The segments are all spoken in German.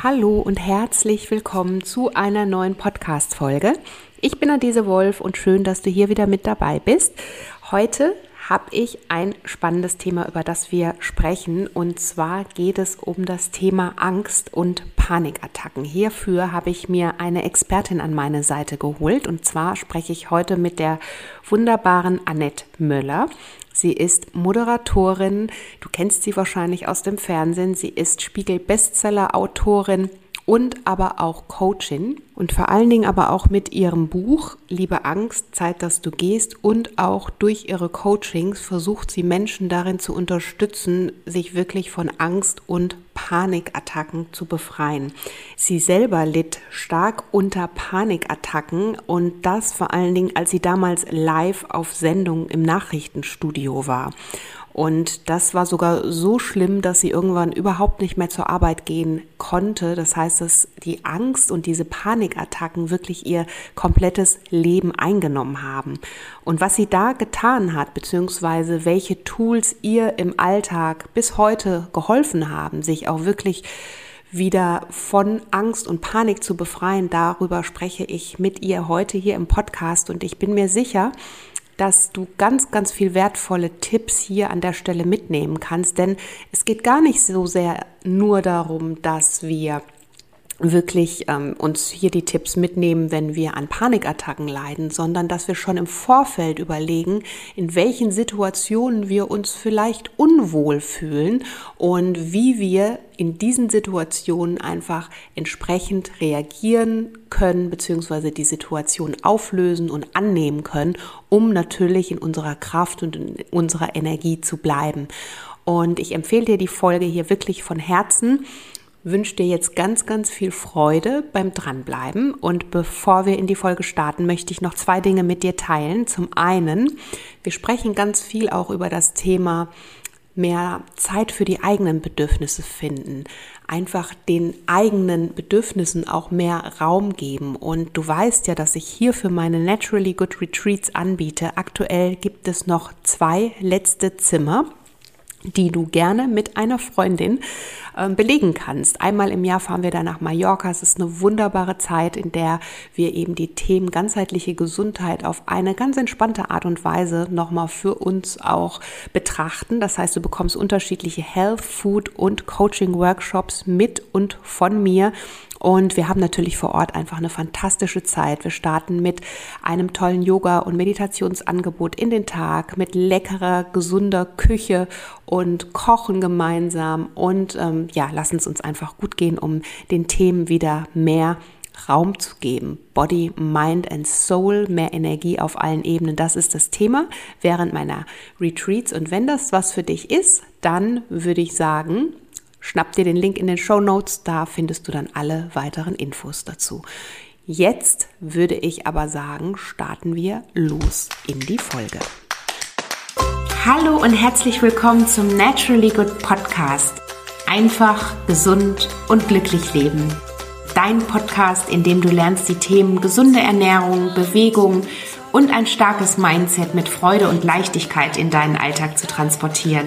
Hallo und herzlich willkommen zu einer neuen Podcast-Folge. Ich bin Adese Wolf und schön, dass du hier wieder mit dabei bist. Heute habe ich ein spannendes Thema, über das wir sprechen. Und zwar geht es um das Thema Angst und Panikattacken. Hierfür habe ich mir eine Expertin an meine Seite geholt. Und zwar spreche ich heute mit der wunderbaren Annette Möller. Sie ist Moderatorin, du kennst sie wahrscheinlich aus dem Fernsehen, sie ist Spiegel-Bestseller-Autorin und aber auch Coaching und vor allen Dingen aber auch mit ihrem Buch Liebe Angst, Zeit, dass du gehst und auch durch ihre Coachings versucht sie Menschen darin zu unterstützen, sich wirklich von Angst und Panikattacken zu befreien. Sie selber litt stark unter Panikattacken und das vor allen Dingen, als sie damals live auf Sendung im Nachrichtenstudio war. Und das war sogar so schlimm, dass sie irgendwann überhaupt nicht mehr zur Arbeit gehen konnte. Das heißt, dass die Angst und diese Panikattacken wirklich ihr komplettes Leben eingenommen haben. Und was sie da getan hat, beziehungsweise welche Tools ihr im Alltag bis heute geholfen haben, sich auch wirklich wieder von Angst und Panik zu befreien, darüber spreche ich mit ihr heute hier im Podcast und ich bin mir sicher, dass du ganz, ganz viel wertvolle Tipps hier an der Stelle mitnehmen kannst. Denn es geht gar nicht so sehr nur darum, dass wir wirklich ähm, uns hier die Tipps mitnehmen, wenn wir an Panikattacken leiden, sondern dass wir schon im Vorfeld überlegen, in welchen Situationen wir uns vielleicht unwohl fühlen und wie wir in diesen Situationen einfach entsprechend reagieren können, beziehungsweise die Situation auflösen und annehmen können, um natürlich in unserer Kraft und in unserer Energie zu bleiben. Und ich empfehle dir die Folge hier wirklich von Herzen wünsche dir jetzt ganz, ganz viel Freude beim Dranbleiben. Und bevor wir in die Folge starten, möchte ich noch zwei Dinge mit dir teilen. Zum einen, wir sprechen ganz viel auch über das Thema mehr Zeit für die eigenen Bedürfnisse finden, einfach den eigenen Bedürfnissen auch mehr Raum geben. Und du weißt ja, dass ich hier für meine Naturally Good Retreats anbiete. Aktuell gibt es noch zwei letzte Zimmer die du gerne mit einer Freundin äh, belegen kannst. Einmal im Jahr fahren wir da nach Mallorca. Es ist eine wunderbare Zeit, in der wir eben die Themen ganzheitliche Gesundheit auf eine ganz entspannte Art und Weise nochmal für uns auch betrachten. Das heißt, du bekommst unterschiedliche Health, Food und Coaching Workshops mit und von mir und wir haben natürlich vor Ort einfach eine fantastische Zeit. Wir starten mit einem tollen Yoga- und Meditationsangebot in den Tag, mit leckerer, gesunder Küche und kochen gemeinsam und ähm, ja, lassen es uns einfach gut gehen, um den Themen wieder mehr Raum zu geben. Body, Mind and Soul, mehr Energie auf allen Ebenen. Das ist das Thema während meiner Retreats. Und wenn das was für dich ist, dann würde ich sagen, Schnapp dir den Link in den Show Notes, da findest du dann alle weiteren Infos dazu. Jetzt würde ich aber sagen, starten wir los in die Folge. Hallo und herzlich willkommen zum Naturally Good Podcast. Einfach, gesund und glücklich leben. Dein Podcast, in dem du lernst, die Themen gesunde Ernährung, Bewegung und ein starkes Mindset mit Freude und Leichtigkeit in deinen Alltag zu transportieren.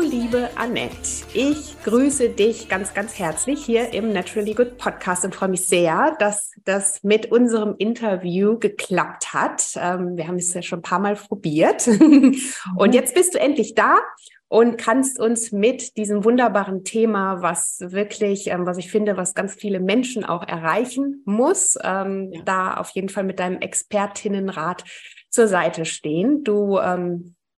Liebe Annette. Ich grüße dich ganz, ganz herzlich hier im Naturally Good Podcast und freue mich sehr, dass das mit unserem Interview geklappt hat. Ähm, wir haben es ja schon ein paar Mal probiert. Und jetzt bist du endlich da und kannst uns mit diesem wunderbaren Thema, was wirklich, ähm, was ich finde, was ganz viele Menschen auch erreichen muss, ähm, ja. da auf jeden Fall mit deinem Expertinnenrat zur Seite stehen. Du,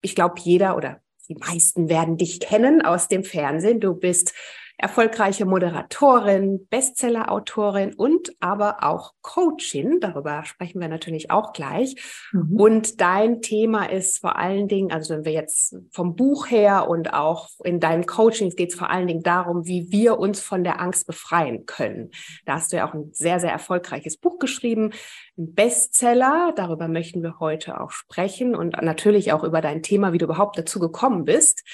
ich glaube, jeder oder die meisten werden dich kennen aus dem Fernsehen. Du bist erfolgreiche Moderatorin, Bestseller-Autorin und aber auch Coachin. Darüber sprechen wir natürlich auch gleich. Mhm. Und dein Thema ist vor allen Dingen, also wenn wir jetzt vom Buch her und auch in deinen Coachings geht es vor allen Dingen darum, wie wir uns von der Angst befreien können. Da hast du ja auch ein sehr, sehr erfolgreiches Buch geschrieben, ein Bestseller. Darüber möchten wir heute auch sprechen und natürlich auch über dein Thema, wie du überhaupt dazu gekommen bist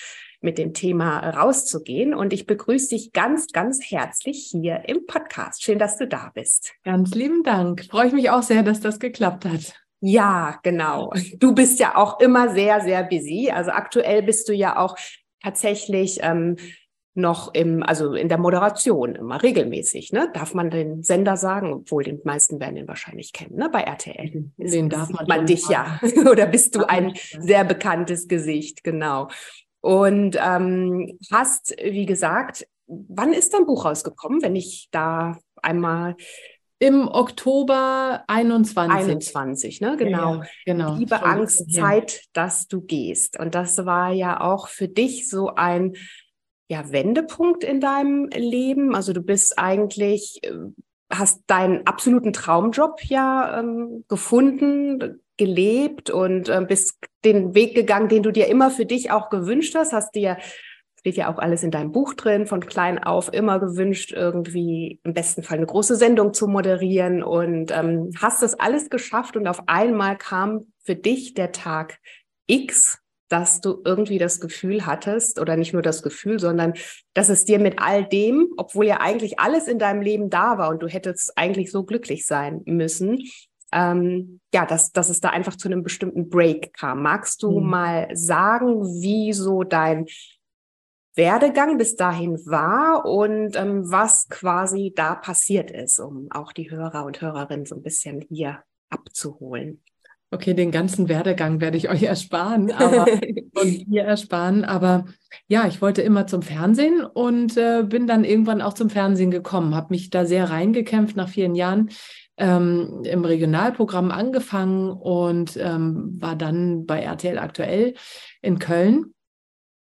mit dem Thema rauszugehen. Und ich begrüße dich ganz, ganz herzlich hier im Podcast. Schön, dass du da bist. Ganz lieben Dank. Freue ich mich auch sehr, dass das geklappt hat. Ja, genau. Du bist ja auch immer sehr, sehr busy. Also aktuell bist du ja auch tatsächlich ähm, noch im, also in der Moderation immer regelmäßig, ne? Darf man den Sender sagen, obwohl die meisten werden ihn wahrscheinlich kennen, ne? Bei RTL. Den darf man, man dich ja. Oder bist du ein sehr bekanntes Gesicht, genau. Und ähm, hast, wie gesagt, wann ist dein Buch rausgekommen, wenn ich da einmal im Oktober 21. 21, ne? Genau. Ja, genau. Liebe Angst, Zeit, dass du gehst. Und das war ja auch für dich so ein ja, Wendepunkt in deinem Leben. Also du bist eigentlich, äh, hast deinen absoluten Traumjob ja ähm, gefunden, gelebt und äh, bist den Weg gegangen, den du dir immer für dich auch gewünscht hast, hast dir steht ja auch alles in deinem Buch drin, von klein auf immer gewünscht, irgendwie im besten Fall eine große Sendung zu moderieren. Und ähm, hast das alles geschafft und auf einmal kam für dich der Tag X, dass du irgendwie das Gefühl hattest, oder nicht nur das Gefühl, sondern dass es dir mit all dem, obwohl ja eigentlich alles in deinem Leben da war und du hättest eigentlich so glücklich sein müssen, ähm, ja, dass, dass es da einfach zu einem bestimmten Break kam. Magst du mhm. mal sagen, wie so dein Werdegang bis dahin war und ähm, was quasi da passiert ist, um auch die Hörer und Hörerinnen so ein bisschen hier abzuholen? Okay, den ganzen Werdegang werde ich euch ersparen, aber und ihr ersparen. Aber ja, ich wollte immer zum Fernsehen und äh, bin dann irgendwann auch zum Fernsehen gekommen, habe mich da sehr reingekämpft nach vielen Jahren ähm, im Regionalprogramm angefangen und ähm, war dann bei RTL aktuell in Köln.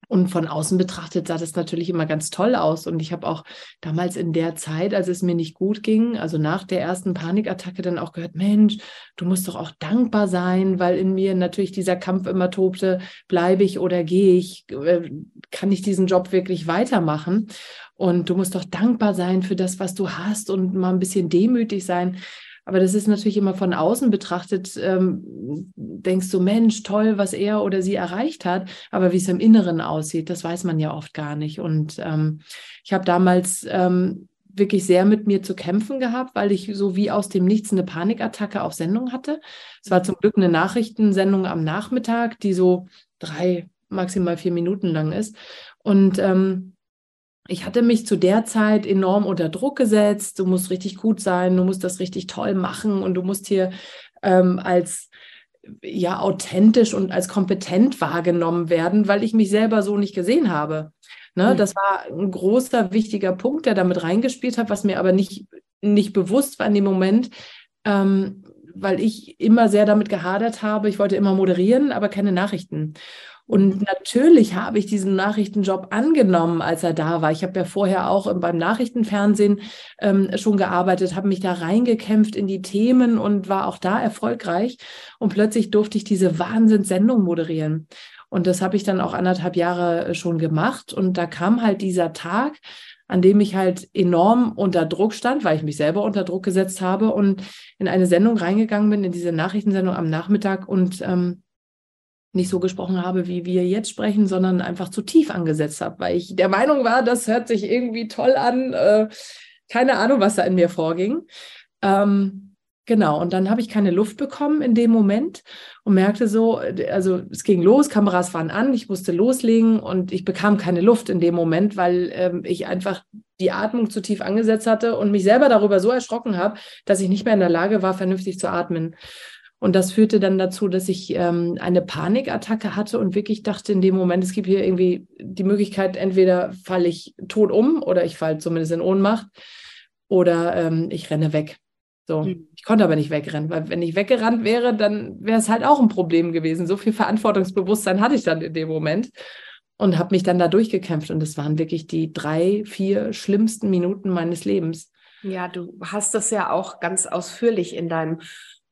Und von außen betrachtet sah das natürlich immer ganz toll aus. Und ich habe auch damals in der Zeit, als es mir nicht gut ging, also nach der ersten Panikattacke, dann auch gehört, Mensch, du musst doch auch dankbar sein, weil in mir natürlich dieser Kampf immer tobte, bleibe ich oder gehe ich, äh, kann ich diesen Job wirklich weitermachen? Und du musst doch dankbar sein für das, was du hast und mal ein bisschen demütig sein. Aber das ist natürlich immer von außen betrachtet, ähm, denkst du, Mensch, toll, was er oder sie erreicht hat. Aber wie es im Inneren aussieht, das weiß man ja oft gar nicht. Und ähm, ich habe damals ähm, wirklich sehr mit mir zu kämpfen gehabt, weil ich so wie aus dem Nichts eine Panikattacke auf Sendung hatte. Es war zum Glück eine Nachrichtensendung am Nachmittag, die so drei, maximal vier Minuten lang ist. Und ähm, ich hatte mich zu der Zeit enorm unter Druck gesetzt. Du musst richtig gut sein, du musst das richtig toll machen und du musst hier ähm, als ja authentisch und als kompetent wahrgenommen werden, weil ich mich selber so nicht gesehen habe. Ne, mhm. Das war ein großer, wichtiger Punkt, der damit reingespielt hat, was mir aber nicht, nicht bewusst war in dem Moment, ähm, weil ich immer sehr damit gehadert habe. Ich wollte immer moderieren, aber keine Nachrichten. Und natürlich habe ich diesen Nachrichtenjob angenommen, als er da war. Ich habe ja vorher auch beim Nachrichtenfernsehen ähm, schon gearbeitet, habe mich da reingekämpft in die Themen und war auch da erfolgreich. Und plötzlich durfte ich diese Wahnsinnssendung moderieren. Und das habe ich dann auch anderthalb Jahre äh, schon gemacht. Und da kam halt dieser Tag, an dem ich halt enorm unter Druck stand, weil ich mich selber unter Druck gesetzt habe und in eine Sendung reingegangen bin, in diese Nachrichtensendung am Nachmittag und ähm, nicht so gesprochen habe, wie wir jetzt sprechen, sondern einfach zu tief angesetzt habe, weil ich der Meinung war, das hört sich irgendwie toll an. Äh, keine Ahnung, was da in mir vorging. Ähm, genau, und dann habe ich keine Luft bekommen in dem Moment und merkte so, also es ging los, Kameras waren an, ich musste loslegen und ich bekam keine Luft in dem Moment, weil ähm, ich einfach die Atmung zu tief angesetzt hatte und mich selber darüber so erschrocken habe, dass ich nicht mehr in der Lage war, vernünftig zu atmen. Und das führte dann dazu, dass ich ähm, eine Panikattacke hatte und wirklich dachte in dem Moment, es gibt hier irgendwie die Möglichkeit, entweder falle ich tot um oder ich falle zumindest in Ohnmacht oder ähm, ich renne weg. So, mhm. ich konnte aber nicht wegrennen, weil wenn ich weggerannt wäre, dann wäre es halt auch ein Problem gewesen. So viel Verantwortungsbewusstsein hatte ich dann in dem Moment. und habe mich dann da durchgekämpft. Und das waren wirklich die drei, vier schlimmsten Minuten meines Lebens. Ja, du hast das ja auch ganz ausführlich in deinem.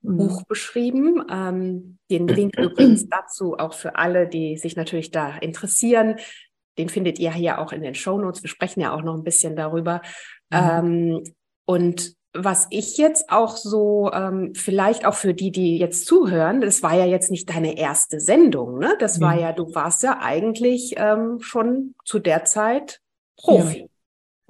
Buch beschrieben. Ähm, den Link übrigens dazu auch für alle, die sich natürlich da interessieren. Den findet ihr hier auch in den Show Notes. Wir sprechen ja auch noch ein bisschen darüber. Mhm. Ähm, und was ich jetzt auch so, ähm, vielleicht auch für die, die jetzt zuhören, das war ja jetzt nicht deine erste Sendung, ne? Das ja. war ja, du warst ja eigentlich ähm, schon zu der Zeit Profi. Ja.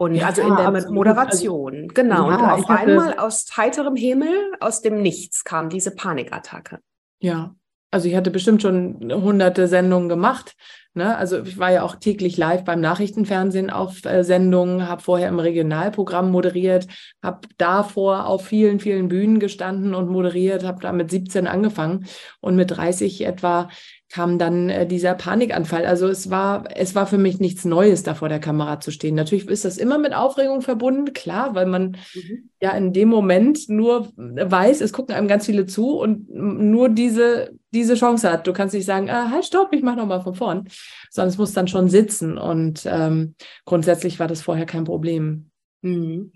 Und ja, also in der absolut. Moderation, also, genau. und auf einmal aus heiterem Himmel, aus dem Nichts kam diese Panikattacke. Ja, also ich hatte bestimmt schon hunderte Sendungen gemacht. Ne? Also ich war ja auch täglich live beim Nachrichtenfernsehen auf äh, Sendungen, habe vorher im Regionalprogramm moderiert, habe davor auf vielen, vielen Bühnen gestanden und moderiert, habe da mit 17 angefangen und mit 30 etwa kam dann äh, dieser Panikanfall. Also es war, es war für mich nichts Neues, da vor der Kamera zu stehen. Natürlich ist das immer mit Aufregung verbunden, klar, weil man mhm. ja in dem Moment nur weiß, es gucken einem ganz viele zu und nur diese, diese Chance hat. Du kannst nicht sagen, ah, halt, stopp, ich mache nochmal von vorn, sondern es muss dann schon sitzen. Und ähm, grundsätzlich war das vorher kein Problem. Mhm.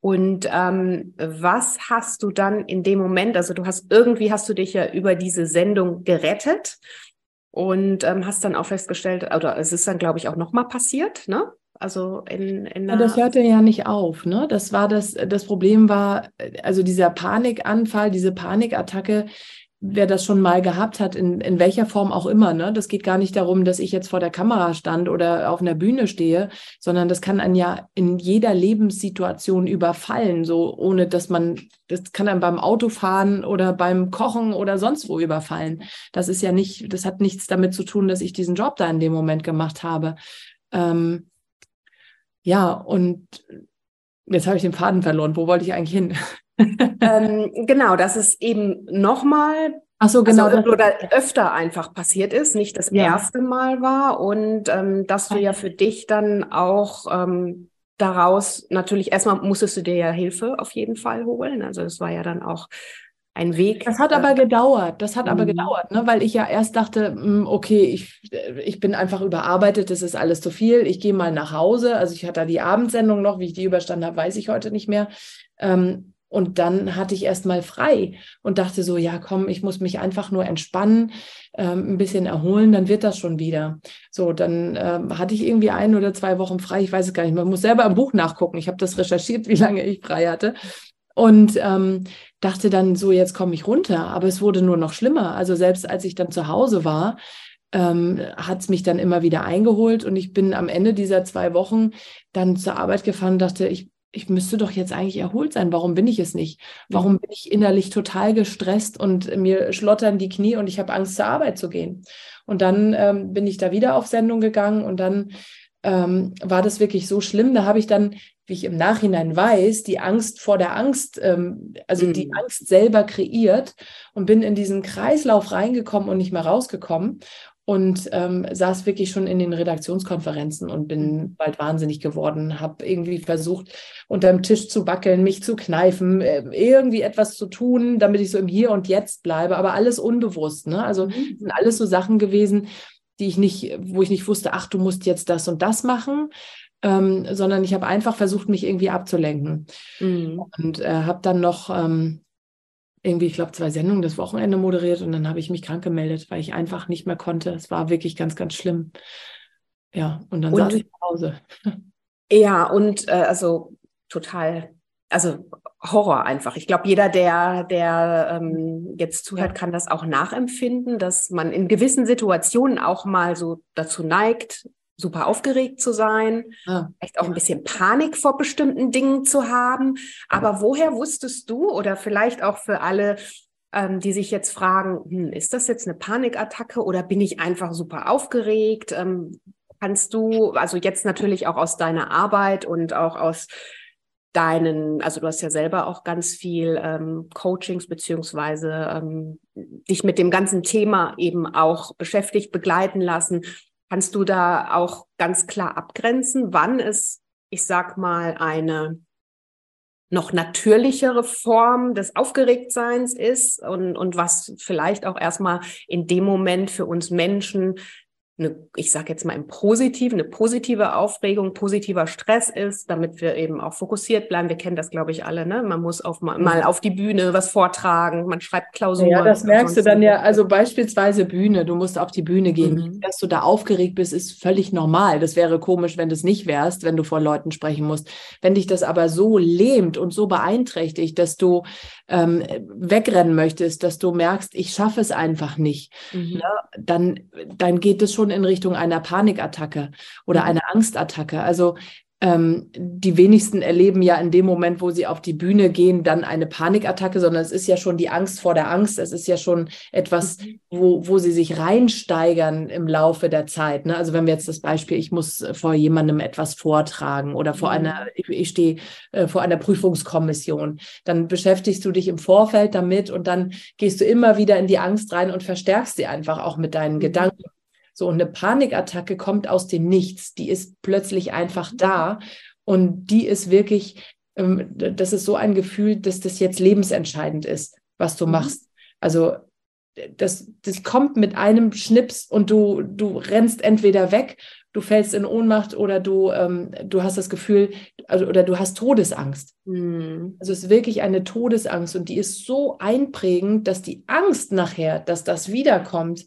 Und ähm, was hast du dann in dem Moment, also du hast irgendwie hast du dich ja über diese Sendung gerettet und ähm, hast dann auch festgestellt, oder es ist dann, glaube ich, auch nochmal passiert, ne? Also in, in ja, das hörte ja nicht auf, ne? Das war das, das Problem war, also dieser Panikanfall, diese Panikattacke, wer das schon mal gehabt hat, in, in welcher Form auch immer. Ne? Das geht gar nicht darum, dass ich jetzt vor der Kamera stand oder auf einer Bühne stehe, sondern das kann einen ja in jeder Lebenssituation überfallen, so ohne dass man, das kann einem beim Autofahren oder beim Kochen oder sonst wo überfallen. Das ist ja nicht, das hat nichts damit zu tun, dass ich diesen Job da in dem Moment gemacht habe. Ähm, ja, und jetzt habe ich den Faden verloren. Wo wollte ich eigentlich hin? Ähm, genau, dass es eben nochmal Ach so, genau. Also, oder öfter einfach passiert ist, nicht das ja. erste Mal war und ähm, dass du ja für dich dann auch ähm, daraus natürlich erstmal musstest du dir ja Hilfe auf jeden Fall holen. Also es war ja dann auch ein Weg. Das hat aber gedauert. Das hat mhm. aber gedauert, ne? weil ich ja erst dachte, hm, okay, ich, ich bin einfach überarbeitet, das ist alles zu viel. Ich gehe mal nach Hause. Also ich hatte da die Abendsendung noch, wie ich die überstanden habe, weiß ich heute nicht mehr. Ähm, und dann hatte ich erst mal frei und dachte so, ja, komm, ich muss mich einfach nur entspannen, ähm, ein bisschen erholen, dann wird das schon wieder. So, dann ähm, hatte ich irgendwie ein oder zwei Wochen frei, ich weiß es gar nicht, man muss selber im Buch nachgucken. Ich habe das recherchiert, wie lange ich frei hatte. Und ähm, dachte dann so, jetzt komme ich runter. Aber es wurde nur noch schlimmer. Also selbst als ich dann zu Hause war, ähm, hat es mich dann immer wieder eingeholt und ich bin am Ende dieser zwei Wochen dann zur Arbeit gefahren und dachte, ich ich müsste doch jetzt eigentlich erholt sein. Warum bin ich es nicht? Warum bin ich innerlich total gestresst und mir schlottern die Knie und ich habe Angst, zur Arbeit zu gehen? Und dann ähm, bin ich da wieder auf Sendung gegangen und dann ähm, war das wirklich so schlimm. Da habe ich dann, wie ich im Nachhinein weiß, die Angst vor der Angst, ähm, also mhm. die Angst selber kreiert und bin in diesen Kreislauf reingekommen und nicht mehr rausgekommen und ähm, saß wirklich schon in den Redaktionskonferenzen und bin mhm. bald wahnsinnig geworden, habe irgendwie versucht, unter dem Tisch zu wackeln, mich zu kneifen, äh, irgendwie etwas zu tun, damit ich so im Hier und Jetzt bleibe, aber alles unbewusst. Ne? Also mhm. sind alles so Sachen gewesen, die ich nicht, wo ich nicht wusste, ach, du musst jetzt das und das machen, ähm, sondern ich habe einfach versucht, mich irgendwie abzulenken. Mhm. Und äh, habe dann noch ähm, irgendwie, ich glaube, zwei Sendungen das Wochenende moderiert und dann habe ich mich krank gemeldet, weil ich einfach nicht mehr konnte. Es war wirklich ganz, ganz schlimm. Ja, und dann und, saß ich zu Hause. Ja, und äh, also total, also Horror einfach. Ich glaube, jeder, der, der ähm, jetzt zuhört, kann das auch nachempfinden, dass man in gewissen Situationen auch mal so dazu neigt, super aufgeregt zu sein, ah, vielleicht auch ein bisschen Panik vor bestimmten Dingen zu haben. Aber woher wusstest du oder vielleicht auch für alle, ähm, die sich jetzt fragen, hm, ist das jetzt eine Panikattacke oder bin ich einfach super aufgeregt? Ähm, kannst du, also jetzt natürlich auch aus deiner Arbeit und auch aus deinen, also du hast ja selber auch ganz viel ähm, Coachings beziehungsweise ähm, dich mit dem ganzen Thema eben auch beschäftigt, begleiten lassen. Kannst du da auch ganz klar abgrenzen, wann es, ich sag mal, eine noch natürlichere Form des Aufgeregtseins ist und, und was vielleicht auch erstmal in dem Moment für uns Menschen eine, ich sage jetzt mal im Positiven, eine positive Aufregung, positiver Stress ist, damit wir eben auch fokussiert bleiben. Wir kennen das, glaube ich, alle. Ne? Man muss auf mal, mal auf die Bühne was vortragen, man schreibt Klausuren. Ja, das merkst du dann ja. Also beispielsweise Bühne, du musst auf die Bühne gehen. Mhm. Dass du da aufgeregt bist, ist völlig normal. Das wäre komisch, wenn du es nicht wärst, wenn du vor Leuten sprechen musst. Wenn dich das aber so lähmt und so beeinträchtigt, dass du ähm, wegrennen möchtest, dass du merkst, ich schaffe es einfach nicht, mhm. ne? dann, dann geht es schon schon in Richtung einer Panikattacke oder mhm. einer Angstattacke. Also ähm, die wenigsten erleben ja in dem Moment, wo sie auf die Bühne gehen, dann eine Panikattacke, sondern es ist ja schon die Angst vor der Angst. Es ist ja schon etwas, mhm. wo, wo sie sich reinsteigern im Laufe der Zeit. Ne? Also wenn wir jetzt das Beispiel, ich muss vor jemandem etwas vortragen oder vor mhm. einer, ich, ich stehe äh, vor einer Prüfungskommission, dann beschäftigst du dich im Vorfeld damit und dann gehst du immer wieder in die Angst rein und verstärkst sie einfach auch mit deinen mhm. Gedanken. So, und eine Panikattacke kommt aus dem Nichts. Die ist plötzlich einfach da. Und die ist wirklich, ähm, das ist so ein Gefühl, dass das jetzt lebensentscheidend ist, was du mhm. machst. Also das, das kommt mit einem Schnips und du, du rennst entweder weg, du fällst in Ohnmacht oder du, ähm, du hast das Gefühl, also, oder du hast Todesangst. Mhm. Also es ist wirklich eine Todesangst und die ist so einprägend, dass die Angst nachher, dass das wiederkommt,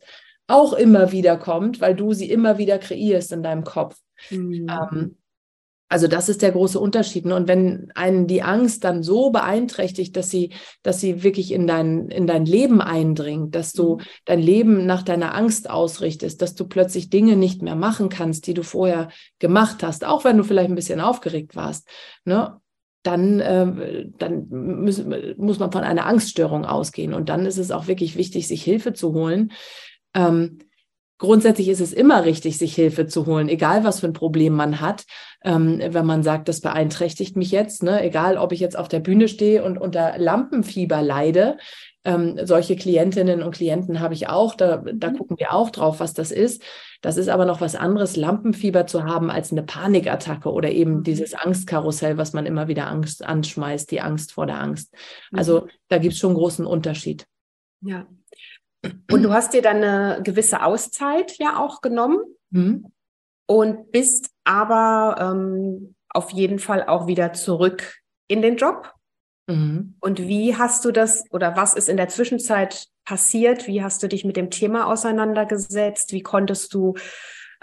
auch immer wieder kommt, weil du sie immer wieder kreierst in deinem Kopf. Mhm. Ähm, also das ist der große Unterschied. Und wenn einen die Angst dann so beeinträchtigt, dass sie, dass sie wirklich in dein, in dein Leben eindringt, dass du mhm. dein Leben nach deiner Angst ausrichtest, dass du plötzlich Dinge nicht mehr machen kannst, die du vorher gemacht hast, auch wenn du vielleicht ein bisschen aufgeregt warst, ne? dann, äh, dann muss, muss man von einer Angststörung ausgehen. Und dann ist es auch wirklich wichtig, sich Hilfe zu holen, ähm, grundsätzlich ist es immer richtig, sich Hilfe zu holen, egal was für ein Problem man hat. Ähm, wenn man sagt, das beeinträchtigt mich jetzt, ne? egal ob ich jetzt auf der Bühne stehe und unter Lampenfieber leide. Ähm, solche Klientinnen und Klienten habe ich auch. Da, da mhm. gucken wir auch drauf, was das ist. Das ist aber noch was anderes, Lampenfieber zu haben als eine Panikattacke oder eben mhm. dieses Angstkarussell, was man immer wieder Angst anschmeißt, die Angst vor der Angst. Also mhm. da gibt es schon einen großen Unterschied. Ja, und du hast dir dann eine gewisse Auszeit ja auch genommen mhm. und bist aber ähm, auf jeden Fall auch wieder zurück in den Job. Mhm. Und wie hast du das oder was ist in der Zwischenzeit passiert? Wie hast du dich mit dem Thema auseinandergesetzt? Wie konntest du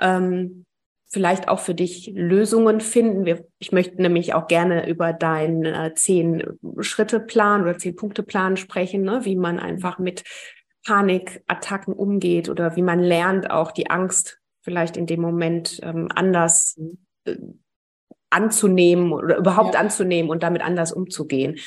ähm, vielleicht auch für dich Lösungen finden? Wir, ich möchte nämlich auch gerne über deinen äh, Zehn-Schritte-Plan oder Zehn-Punkte-Plan sprechen, ne? wie man einfach mit Panikattacken umgeht oder wie man lernt, auch die Angst vielleicht in dem Moment ähm, anders äh, anzunehmen oder überhaupt ja. anzunehmen und damit anders umzugehen.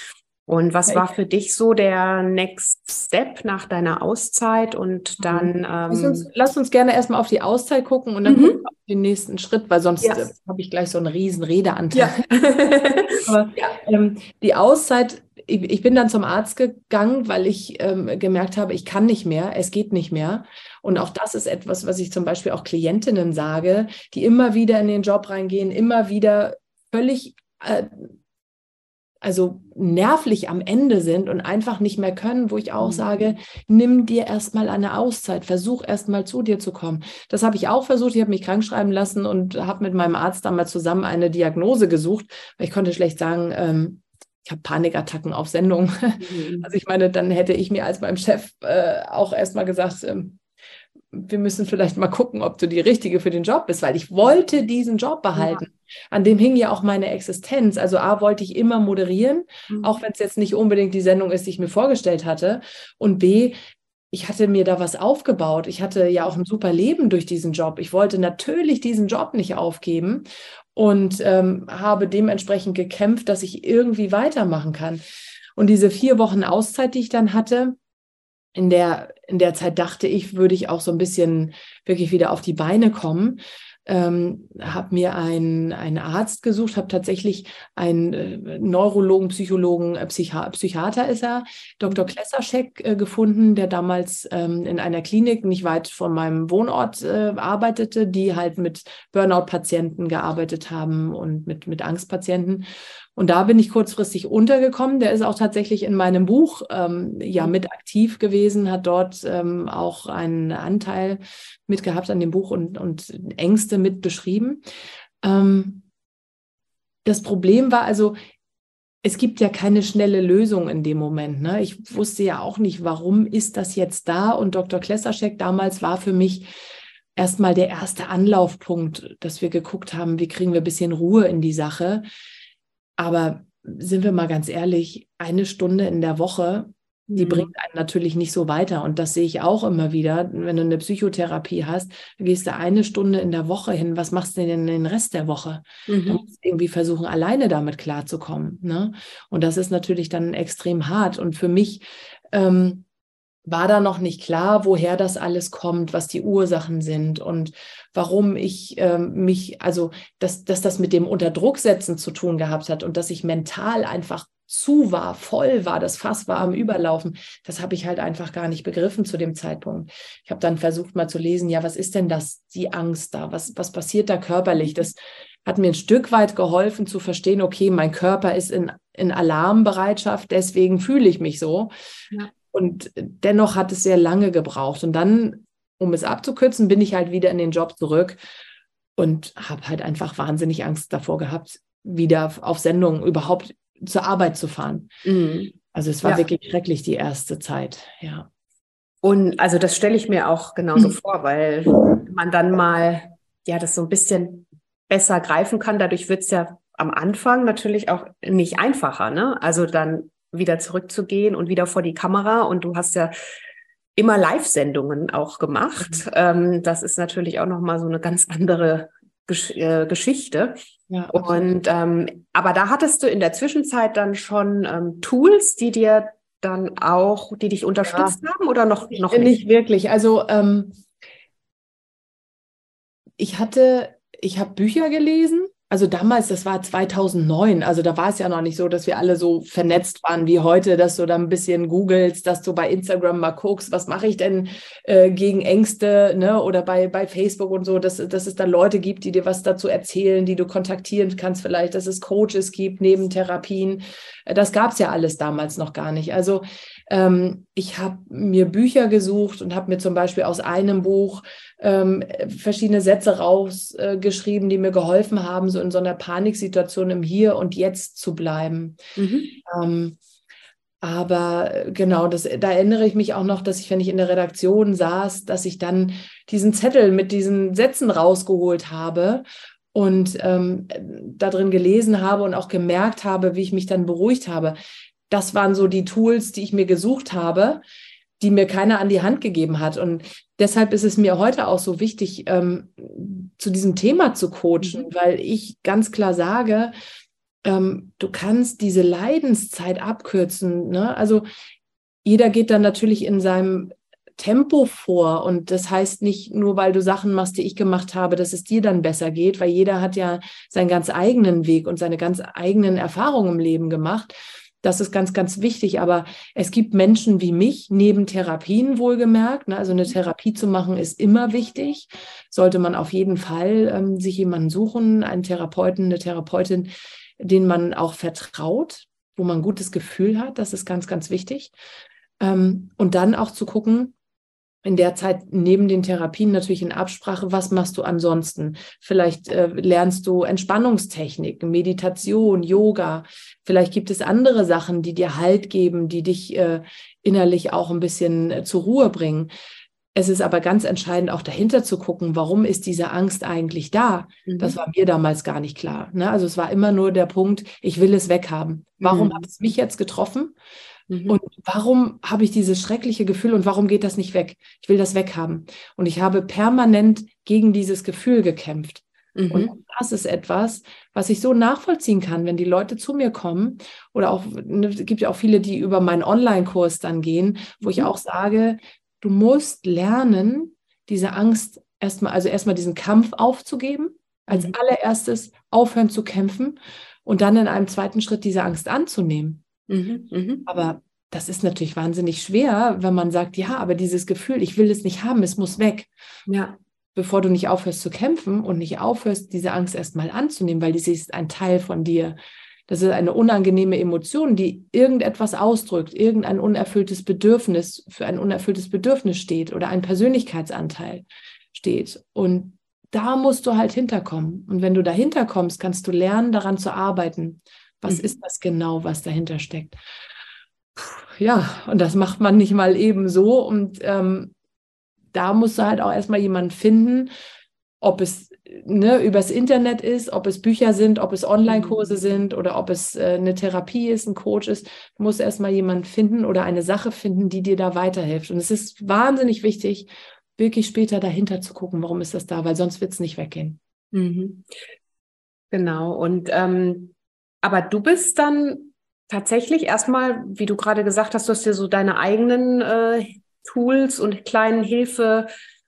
Und was war für dich so der Next Step nach deiner Auszeit? Und mhm. dann. Ähm, lass, uns, lass, uns, gerne erstmal auf die Auszeit gucken und dann mhm. auf den nächsten Schritt, weil sonst ja. äh, habe ich gleich so einen riesen Redeanteil. Ja. Aber ähm, die Auszeit ich, ich, bin dann zum Arzt gegangen, weil ich ähm, gemerkt habe, ich kann nicht mehr, es geht nicht mehr. Und auch das ist etwas, was ich zum Beispiel auch Klientinnen sage, die immer wieder in den Job reingehen, immer wieder völlig, äh, also nervlich am Ende sind und einfach nicht mehr können, wo ich auch mhm. sage, nimm dir erstmal eine Auszeit, versuch erstmal zu dir zu kommen. Das habe ich auch versucht, ich habe mich krank schreiben lassen und habe mit meinem Arzt dann mal zusammen eine Diagnose gesucht, weil ich konnte schlecht sagen, ähm, ich habe Panikattacken auf Sendung. Mhm. Also ich meine, dann hätte ich mir als meinem Chef äh, auch erstmal gesagt, ähm, wir müssen vielleicht mal gucken, ob du die Richtige für den Job bist, weil ich wollte diesen Job behalten. Ja. An dem hing ja auch meine Existenz. Also A, wollte ich immer moderieren, mhm. auch wenn es jetzt nicht unbedingt die Sendung ist, die ich mir vorgestellt hatte. Und B, ich hatte mir da was aufgebaut. Ich hatte ja auch ein super Leben durch diesen Job. Ich wollte natürlich diesen Job nicht aufgeben und ähm, habe dementsprechend gekämpft, dass ich irgendwie weitermachen kann. Und diese vier Wochen Auszeit, die ich dann hatte, in der, in der Zeit dachte ich, würde ich auch so ein bisschen wirklich wieder auf die Beine kommen ähm, habe mir einen, einen Arzt gesucht, habe tatsächlich einen äh, Neurologen, Psychologen, äh, Psychi Psychiater ist er, Dr. Klesserschek äh, gefunden, der damals ähm, in einer Klinik nicht weit von meinem Wohnort äh, arbeitete, die halt mit Burnout-Patienten gearbeitet haben und mit, mit Angstpatienten. Und da bin ich kurzfristig untergekommen. Der ist auch tatsächlich in meinem Buch ähm, ja mit aktiv gewesen, hat dort ähm, auch einen Anteil mitgehabt an dem Buch und, und Ängste mit beschrieben. Ähm, das Problem war also, es gibt ja keine schnelle Lösung in dem Moment. Ne? Ich wusste ja auch nicht, warum ist das jetzt da? Und Dr. Klesserschek damals war für mich erstmal der erste Anlaufpunkt, dass wir geguckt haben, wie kriegen wir ein bisschen Ruhe in die Sache. Aber sind wir mal ganz ehrlich, eine Stunde in der Woche, die Mhm. bringt einen natürlich nicht so weiter. Und das sehe ich auch immer wieder. Wenn du eine Psychotherapie hast, gehst du eine Stunde in der Woche hin. Was machst du denn den Rest der Woche? Du Mhm. musst irgendwie versuchen, alleine damit klarzukommen. Ne? Und das ist natürlich dann extrem hart. Und für mich ähm, war da noch nicht klar, woher das alles kommt, was die Ursachen sind und warum ich ähm, mich, also dass, dass das mit dem Unterdrucksetzen zu tun gehabt hat und dass ich mental einfach zu war, voll war, das Fass war am Überlaufen, das habe ich halt einfach gar nicht begriffen zu dem Zeitpunkt. Ich habe dann versucht mal zu lesen, ja, was ist denn das, die Angst da? Was, was passiert da körperlich? Das hat mir ein Stück weit geholfen zu verstehen, okay, mein Körper ist in, in Alarmbereitschaft, deswegen fühle ich mich so. Ja. Und dennoch hat es sehr lange gebraucht. Und dann, um es abzukürzen, bin ich halt wieder in den Job zurück und habe halt einfach wahnsinnig Angst davor gehabt, wieder auf Sendung überhaupt zur Arbeit zu fahren. Mhm. Also es war Ja. wirklich schrecklich die erste Zeit, ja. Und also das stelle ich mir auch genauso Mhm. vor, weil man dann mal ja das so ein bisschen besser greifen kann. Dadurch wird es ja am Anfang natürlich auch nicht einfacher, ne? Also dann wieder zurückzugehen und wieder vor die Kamera. Und du hast ja immer Live-Sendungen auch gemacht. Ähm, das ist natürlich auch nochmal so eine ganz andere Gesch äh, Geschichte. ja. Und ähm, aber da hattest du in der Zwischenzeit dann schon ähm, Tools, die dir dann auch, die dich unterstützt haben oder noch, noch nicht? Nicht wirklich. Also ähm, ich hatte, ich habe Bücher gelesen. Also damals, das war 2009, also da war es ja noch nicht so, dass wir alle so vernetzt waren wie heute, dass du da ein bisschen googelst, dass du bei Instagram mal guckst, was mache ich denn äh, gegen Ängste, ne? oder bei, bei Facebook und so, dass, dass es da Leute gibt, die dir was dazu erzählen, die du kontaktieren kannst vielleicht, dass es Coaches gibt neben Therapien. Äh, Das gab es ja alles damals noch gar nicht. Also ähm, ich habe mir Bücher gesucht und habe mir zum Beispiel aus einem Buch ähm, verschiedene Sätze rausgeschrieben, die mir geholfen haben, so in so einer Paniksituation im Hier und Jetzt zu bleiben. Mhm. Ähm, aber äh, genau, das, da erinnere ich mich auch noch, dass ich, wenn ich in der Redaktion saß, dass ich dann diesen Zettel mit diesen Sätzen rausgeholt habe und ähm, da drin gelesen habe und auch gemerkt habe, wie ich mich dann beruhigt habe. Das waren so die Tools, die ich mir gesucht habe, die mir keiner an die Hand gegeben hat. Und deshalb ist es mir heute auch so wichtig, ähm, zu diesem Thema zu coachen, Mhm. weil ich ganz klar sage, ähm, du kannst diese Leidenszeit abkürzen. Ne? Also jeder geht dann natürlich in seinem Tempo vor und das heißt nicht nur, weil du Sachen machst, die ich gemacht habe, dass es dir dann besser geht, weil jeder hat ja seinen ganz eigenen Weg und seine ganz eigenen Erfahrungen im Leben gemacht. Das ist ganz, ganz wichtig. Aber es gibt Menschen wie mich, neben Therapien wohlgemerkt. Ne? Also eine Therapie zu machen ist immer wichtig. Sollte man auf jeden Fall ähm, sich jemanden suchen, einen Therapeuten, eine Therapeutin, den man auch vertraut, wo man ein gutes Gefühl hat. Das ist ganz, ganz wichtig. Ähm, und dann auch zu gucken, in der Zeit neben den Therapien natürlich in Absprache, was machst du ansonsten? Vielleicht äh, lernst du Entspannungstechniken, Meditation, Yoga. Vielleicht gibt es andere Sachen, die dir Halt geben, die dich äh, innerlich auch ein bisschen äh, zur Ruhe bringen. Es ist aber ganz entscheidend, auch dahinter zu gucken, warum ist diese Angst eigentlich da? Das Mhm. war mir damals gar nicht klar. Ne? Also es war immer nur der Punkt, ich will es weghaben. Warum Mhm. hat es mich jetzt getroffen? Mhm. Und warum habe ich dieses schreckliche Gefühl und warum geht das nicht weg? Ich will das weghaben. Und ich habe permanent gegen dieses Gefühl gekämpft. Mhm. Und das ist etwas, was ich so nachvollziehen kann, wenn die Leute zu mir kommen oder auch, ne, es gibt ja auch viele, die über meinen Online-Kurs dann gehen, wo ich Mhm. auch sage, du musst lernen, diese Angst erstmal, also erstmal diesen Kampf aufzugeben, als Mhm. allererstes aufhören zu kämpfen und dann in einem zweiten Schritt diese Angst anzunehmen. Mhm. Mhm. Aber das ist natürlich wahnsinnig schwer, wenn man sagt, ja, aber dieses Gefühl, ich will es nicht haben, es muss weg. Ja. Bevor du nicht aufhörst zu kämpfen und nicht aufhörst, diese Angst erstmal anzunehmen, weil sie ist ein Teil von dir. Das ist eine unangenehme Emotion, die irgendetwas ausdrückt, irgendein unerfülltes Bedürfnis, für ein unerfülltes Bedürfnis steht oder ein Persönlichkeitsanteil steht. Und da musst du halt hinterkommen. Und wenn du dahinter kommst, kannst du lernen, daran zu arbeiten. Was mhm. ist das genau, was dahinter steckt? Ja, und das macht man nicht mal eben so. Und ähm, da musst du halt auch erstmal jemanden finden, ob es ne, übers Internet ist, ob es Bücher sind, ob es Online-Kurse mhm. sind oder ob es äh, eine Therapie ist, ein Coach ist. Du musst erstmal jemanden finden oder eine Sache finden, die dir da weiterhilft. Und es ist wahnsinnig wichtig, wirklich später dahinter zu gucken, warum ist das da, weil sonst wird es nicht weggehen. Mhm. Genau. Und ähm, aber du bist dann tatsächlich erstmal, wie du gerade gesagt hast, du hast dir so deine eigenen äh, Tools und kleinen Hilfe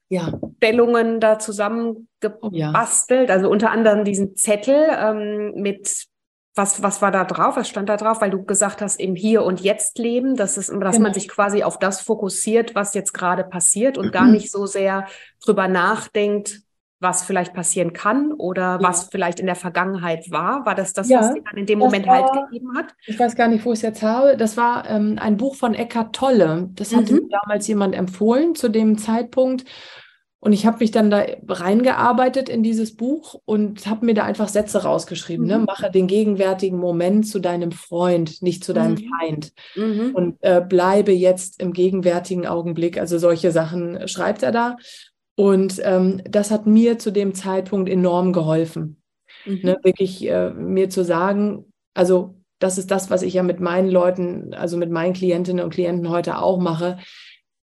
ja. Stellungen da zusammengebastelt. Ja. Also unter anderem diesen Zettel ähm, mit was, was war da drauf? Was stand da drauf? Weil du gesagt hast, im Hier und Jetzt leben, dass, es, dass genau. man sich quasi auf das fokussiert, was jetzt gerade passiert und gar nicht so sehr drüber nachdenkt, was vielleicht passieren kann oder ja. was vielleicht in der Vergangenheit war? War das das, ja, was dir dann in dem Moment halt war, halt gegeben hat? Ich weiß gar nicht, wo ich es jetzt habe. Das war ähm, ein Buch von Eckhart Tolle. Das mhm. hatte mir damals jemand empfohlen zu dem Zeitpunkt. Und ich habe mich dann da reingearbeitet in dieses Buch und habe mir da einfach Sätze rausgeschrieben. Ne? Mhm. Ne? Mache den gegenwärtigen Moment zu deinem Freund, nicht zu deinem mhm. Feind. Mhm. Und äh, bleibe jetzt im gegenwärtigen Augenblick. Also solche Sachen schreibt er da. Und ähm, das hat mir zu dem Zeitpunkt enorm geholfen. Mhm. Ne? Wirklich äh, mir zu sagen, also das ist das, was ich ja mit meinen Leuten, also mit meinen Klientinnen und Klienten heute auch mache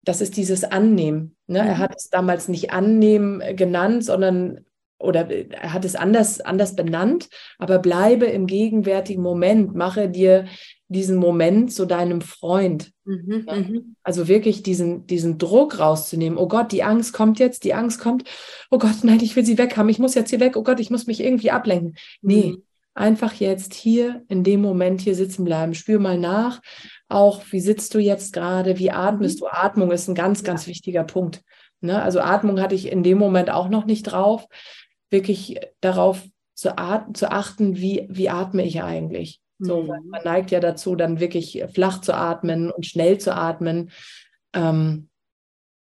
das ist dieses Annehmen. Ne? Mhm. Er hat es damals nicht Annehmen genannt, sondern oder er hat es anders, anders benannt, aber bleibe im gegenwärtigen Moment, mache dir diesen Moment zu deinem Freund. Mhm, ja? Mhm. Also wirklich diesen, diesen Druck rauszunehmen. Oh Gott, die Angst kommt jetzt, die Angst kommt. Oh Gott, nein, ich will sie weg haben. Ich muss jetzt hier weg. Oh Gott, ich muss mich irgendwie ablenken. Nee, mhm. einfach jetzt hier in dem Moment hier sitzen bleiben. Spür mal nach auch, wie sitzt du jetzt gerade, wie atmest mhm. du? Atmung ist ein ganz, ganz wichtiger Punkt. Ne? Also Atmung hatte ich in dem Moment auch noch nicht drauf, wirklich darauf zu, zu achten, wie, wie atme ich eigentlich. So, mhm. man neigt ja dazu, dann wirklich flach zu atmen und schnell zu atmen. Ähm,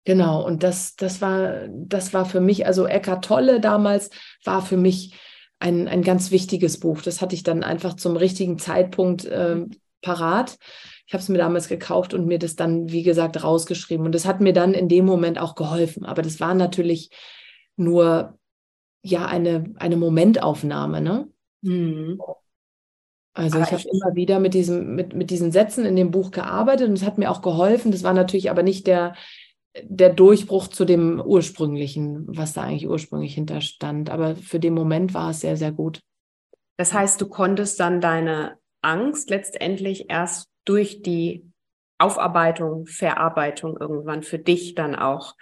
genau, und das, das, war, das war für mich, also Eckart Tolle damals war für mich ein, ein ganz wichtiges Buch. Das hatte ich dann einfach zum richtigen Zeitpunkt äh, parat. Ich habe es mir damals gekauft und mir das dann, wie gesagt, rausgeschrieben. Und das hat mir dann in dem Moment auch geholfen. Aber das war natürlich nur ja eine, eine Momentaufnahme, ne? Mhm. Also aber ich habe immer wieder mit, diesem, mit, mit diesen Sätzen in dem Buch gearbeitet und es hat mir auch geholfen. Das war natürlich aber nicht der, der Durchbruch zu dem ursprünglichen, was da eigentlich ursprünglich hinterstand. Aber für den Moment war es sehr, sehr gut. Das heißt, du konntest dann deine Angst letztendlich erst durch die Aufarbeitung, Verarbeitung irgendwann für dich dann auch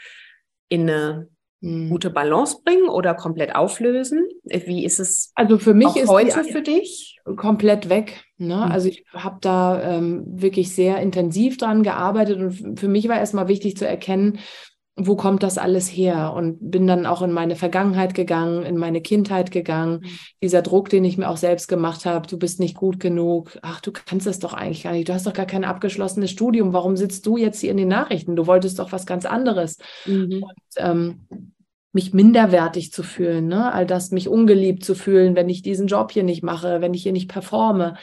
in eine hm. gute Balance bringen oder komplett auflösen? Wie ist es also für mich ist heute für dich komplett weg. Ne? Mhm. Also ich habe da ähm, wirklich sehr intensiv dran gearbeitet und für mich war erstmal wichtig zu erkennen, wo kommt das alles her? Und bin dann auch in meine Vergangenheit gegangen, in meine Kindheit gegangen. Mhm. Dieser Druck, den ich mir auch selbst gemacht habe, du bist nicht gut genug. Ach, du kannst das doch eigentlich gar nicht. Du hast doch gar kein abgeschlossenes Studium. Warum sitzt du jetzt hier in den Nachrichten? Du wolltest doch was ganz anderes. Mhm. Und, ähm, mich minderwertig zu fühlen, ne? all das, mich ungeliebt zu fühlen, wenn ich diesen Job hier nicht mache, wenn ich hier nicht performe.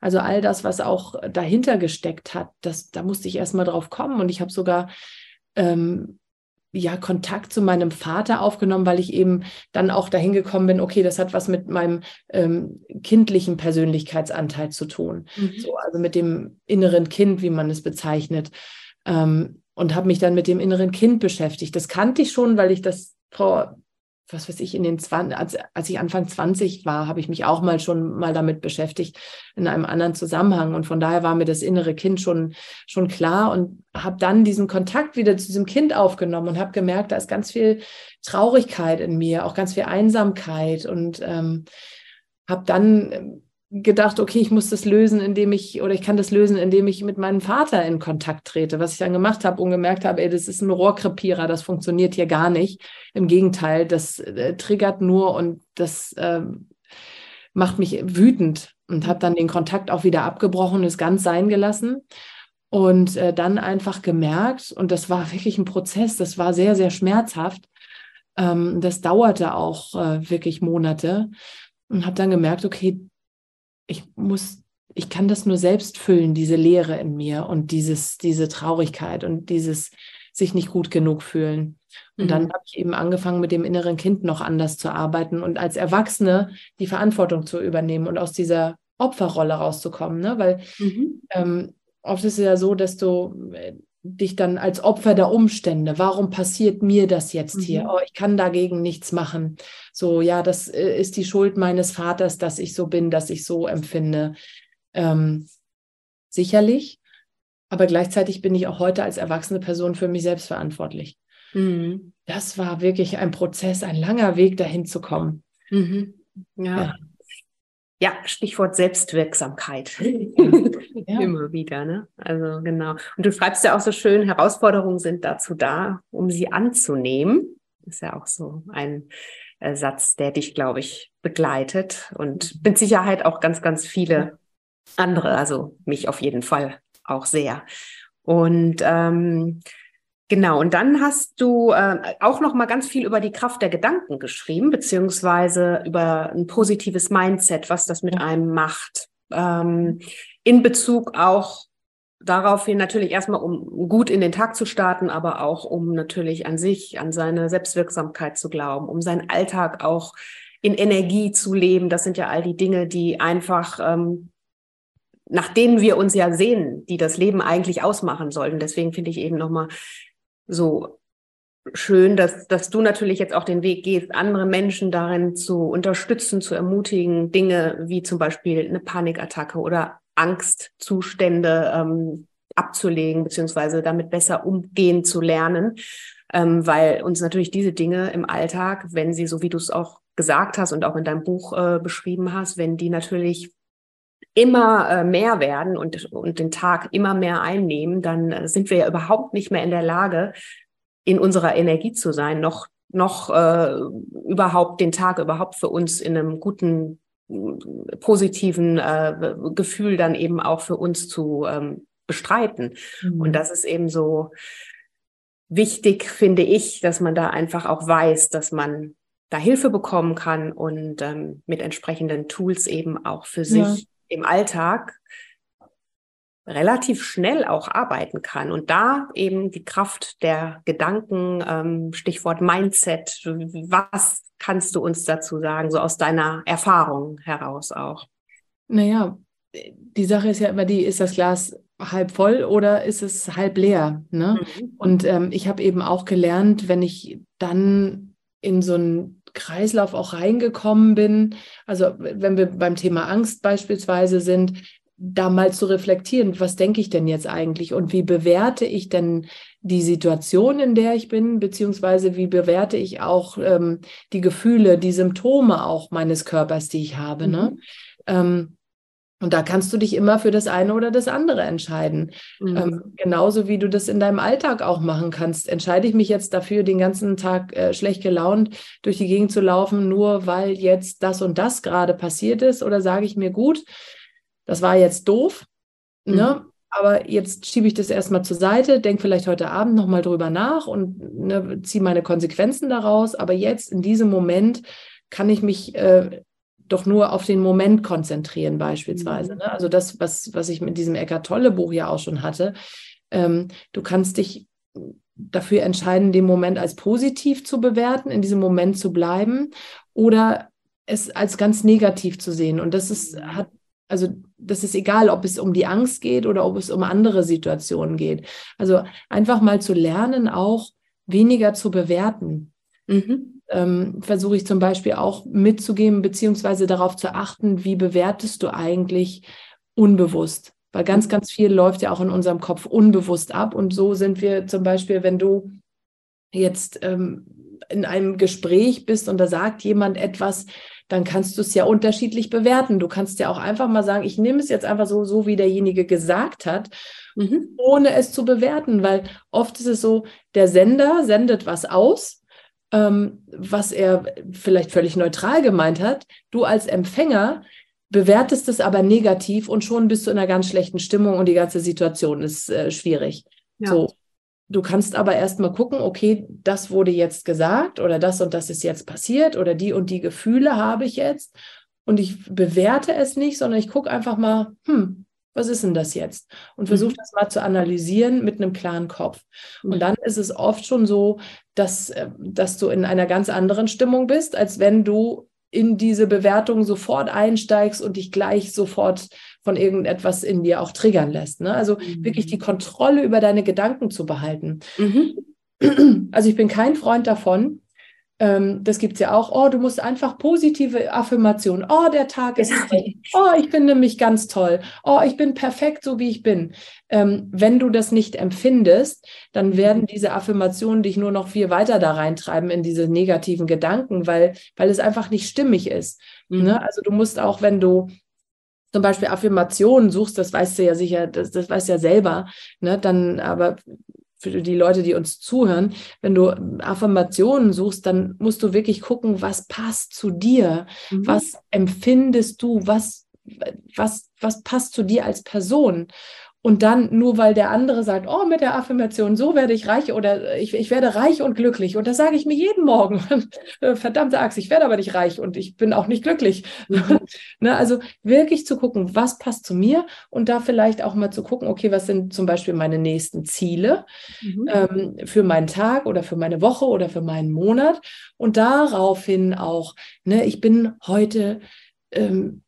Also all das, was auch dahinter gesteckt hat, das, da musste ich erstmal drauf kommen. Und ich habe sogar ähm, ja, Kontakt zu meinem Vater aufgenommen, weil ich eben dann auch dahin gekommen bin, okay, das hat was mit meinem ähm, kindlichen Persönlichkeitsanteil zu tun. Mhm. So, also mit dem inneren Kind, wie man es bezeichnet. Ähm, und habe mich dann mit dem inneren Kind beschäftigt. Das kannte ich schon, weil ich das vor was weiß ich, in den 20, als, als ich Anfang 20 war, habe ich mich auch mal schon mal damit beschäftigt in einem anderen Zusammenhang. Und von daher war mir das innere Kind schon, schon klar und habe dann diesen Kontakt wieder zu diesem Kind aufgenommen und habe gemerkt, da ist ganz viel Traurigkeit in mir, auch ganz viel Einsamkeit und ähm, habe dann gedacht, okay, ich muss das lösen, indem ich, oder ich kann das lösen, indem ich mit meinem Vater in Kontakt trete, was ich dann gemacht habe und gemerkt habe, ey, das ist ein Rohrkrepierer, das funktioniert hier gar nicht. Im Gegenteil, das äh, triggert nur und das äh, macht mich wütend. und habe dann den Kontakt auch wieder abgebrochen, es ganz sein gelassen und äh, dann einfach gemerkt, und das war wirklich ein Prozess, das war sehr, sehr schmerzhaft. Ähm, das dauerte auch äh, wirklich Monate und habe dann gemerkt, okay, ich muss, ich kann das nur selbst füllen, diese Leere in mir und dieses, diese Traurigkeit und dieses sich nicht gut genug fühlen. Und mhm. dann habe ich eben angefangen, mit dem inneren Kind noch anders zu arbeiten und als Erwachsene die Verantwortung zu übernehmen und aus dieser Opferrolle rauszukommen. Ne? Weil mhm. ähm, oft ist es ja so, dass du äh, dich dann als Opfer der Umstände, warum passiert mir das jetzt mhm. hier? Oh, ich kann dagegen nichts machen. So, ja, das äh, ist die Schuld meines Vaters, dass ich so bin, dass ich so empfinde. Ähm, sicherlich, aber gleichzeitig bin ich auch heute als erwachsene Person für mich selbst verantwortlich. Mhm. Das war wirklich ein Prozess, ein langer Weg dahin zu kommen. Mhm. Ja. ja. Ja, Stichwort Selbstwirksamkeit. Ja. Immer wieder, ne? Also genau. Und du schreibst ja auch so schön, Herausforderungen sind dazu da, um sie anzunehmen. Ist ja auch so ein äh, Satz, der dich, glaube ich, begleitet und mit Sicherheit auch ganz, ganz viele andere, also mich auf jeden Fall auch sehr. Und ähm, Genau, und dann hast du äh, auch noch mal ganz viel über die Kraft der Gedanken geschrieben, beziehungsweise über ein positives Mindset, was das mit einem macht. Ähm, in Bezug auch daraufhin natürlich erstmal, um gut in den Tag zu starten, aber auch um natürlich an sich, an seine Selbstwirksamkeit zu glauben, um seinen Alltag auch in Energie zu leben. Das sind ja all die Dinge, die einfach ähm, nach denen wir uns ja sehen, die das Leben eigentlich ausmachen sollten. Deswegen finde ich eben nochmal so schön, dass, dass du natürlich jetzt auch den Weg gehst, andere Menschen darin zu unterstützen, zu ermutigen, Dinge wie zum Beispiel eine Panikattacke oder Angstzustände ähm, abzulegen, beziehungsweise damit besser umgehen zu lernen, ähm, weil uns natürlich diese Dinge im Alltag, wenn sie, so wie du es auch gesagt hast und auch in deinem Buch äh, beschrieben hast, wenn die natürlich immer äh, mehr werden und, und den Tag immer mehr einnehmen, dann äh, sind wir ja überhaupt nicht mehr in der Lage, in unserer Energie zu sein, noch, noch äh, überhaupt den Tag überhaupt für uns in einem guten, positiven äh, Gefühl dann eben auch für uns zu ähm, bestreiten. Mhm. Und das ist eben so wichtig, finde ich, dass man da einfach auch weiß, dass man da Hilfe bekommen kann und ähm, mit entsprechenden Tools eben auch für sich ja im Alltag relativ schnell auch arbeiten kann und da eben die Kraft der Gedanken, ähm, Stichwort Mindset, was kannst du uns dazu sagen, so aus deiner Erfahrung heraus auch? Naja, die Sache ist ja immer die, ist das Glas halb voll oder ist es halb leer? Ne? Mhm. Und ähm, ich habe eben auch gelernt, wenn ich dann in so ein Kreislauf auch reingekommen bin. Also wenn wir beim Thema Angst beispielsweise sind, da mal zu reflektieren, was denke ich denn jetzt eigentlich und wie bewerte ich denn die Situation, in der ich bin, beziehungsweise wie bewerte ich auch ähm, die Gefühle, die Symptome auch meines Körpers, die ich habe. Ne? Mhm. Ne? Ähm, und da kannst du dich immer für das eine oder das andere entscheiden. Mhm. Ähm, genauso wie du das in deinem Alltag auch machen kannst. Entscheide ich mich jetzt dafür, den ganzen Tag äh, schlecht gelaunt durch die Gegend zu laufen, nur weil jetzt das und das gerade passiert ist? Oder sage ich mir, gut, das war jetzt doof, mhm. ne? aber jetzt schiebe ich das erstmal zur Seite, denke vielleicht heute Abend nochmal drüber nach und ne, ziehe meine Konsequenzen daraus. Aber jetzt in diesem Moment kann ich mich äh, doch nur auf den Moment konzentrieren, beispielsweise. Mhm. Ne? Also das, was, was ich mit diesem Eckart Tolle Buch ja auch schon hatte. Ähm, du kannst dich dafür entscheiden, den Moment als positiv zu bewerten, in diesem Moment zu bleiben oder es als ganz negativ zu sehen. Und das ist, hat, also das ist egal, ob es um die Angst geht oder ob es um andere Situationen geht. Also einfach mal zu lernen, auch weniger zu bewerten. Mhm ähm, versuche ich zum Beispiel auch mitzugeben, beziehungsweise darauf zu achten, wie bewertest du eigentlich unbewusst? Weil ganz, ganz viel läuft ja auch in unserem Kopf unbewusst ab. Und so sind wir zum Beispiel, wenn du jetzt ähm, in einem Gespräch bist und da sagt jemand etwas, dann kannst du es ja unterschiedlich bewerten. Du kannst ja auch einfach mal sagen, ich nehme es jetzt einfach so, so wie derjenige gesagt hat, mhm. ohne es zu bewerten, weil oft ist es so, der Sender sendet was aus ähm, was er vielleicht völlig neutral gemeint hat. Du als Empfänger bewertest es aber negativ und schon bist du in einer ganz schlechten Stimmung und die ganze Situation ist äh, schwierig. Ja. So. Du kannst aber erstmal gucken, okay, das wurde jetzt gesagt oder das und das ist jetzt passiert oder die und die Gefühle habe ich jetzt und ich bewerte es nicht, sondern ich gucke einfach mal, hm, was ist denn das jetzt? Und versuche mhm. das mal zu analysieren mit einem klaren Kopf. Und mhm. dann ist es oft schon so, dass, äh, dass du in einer ganz anderen Stimmung bist, als wenn du in diese Bewertung sofort einsteigst und dich gleich sofort von irgendetwas in dir auch triggern lässt. Ne? Also mhm. wirklich die Kontrolle über deine Gedanken zu behalten. Mhm. Also ich bin kein Freund davon, ähm, das gibt es ja auch. Oh, du musst einfach positive Affirmationen. Oh, der Tag ist toll. Oh, ich finde mich ganz toll. Oh, ich bin perfekt, so wie ich bin. Ähm, wenn du das nicht empfindest, dann mhm. werden diese Affirmationen dich nur noch viel weiter da reintreiben in diese negativen Gedanken, weil, weil es einfach nicht stimmig ist. Mhm. Ne? Also du musst auch, wenn du zum Beispiel Affirmationen suchst, das weißt du ja sicher, das, das weißt du ja selber, ne? dann aber für die Leute, die uns zuhören, wenn du Affirmationen suchst, dann musst du wirklich gucken, was passt zu dir, mhm. was empfindest du, was, was, was passt zu dir als Person. Und dann nur weil der andere sagt, oh, mit der Affirmation, so werde ich reich oder ich, ich werde reich und glücklich. Und das sage ich mir jeden Morgen. Verdammte Axt, ich werde aber nicht reich und ich bin auch nicht glücklich. Mhm. ne, also wirklich zu gucken, was passt zu mir und da vielleicht auch mal zu gucken, okay, was sind zum Beispiel meine nächsten Ziele mhm. ähm, für meinen Tag oder für meine Woche oder für meinen Monat. Und daraufhin auch, ne, ich bin heute ähm,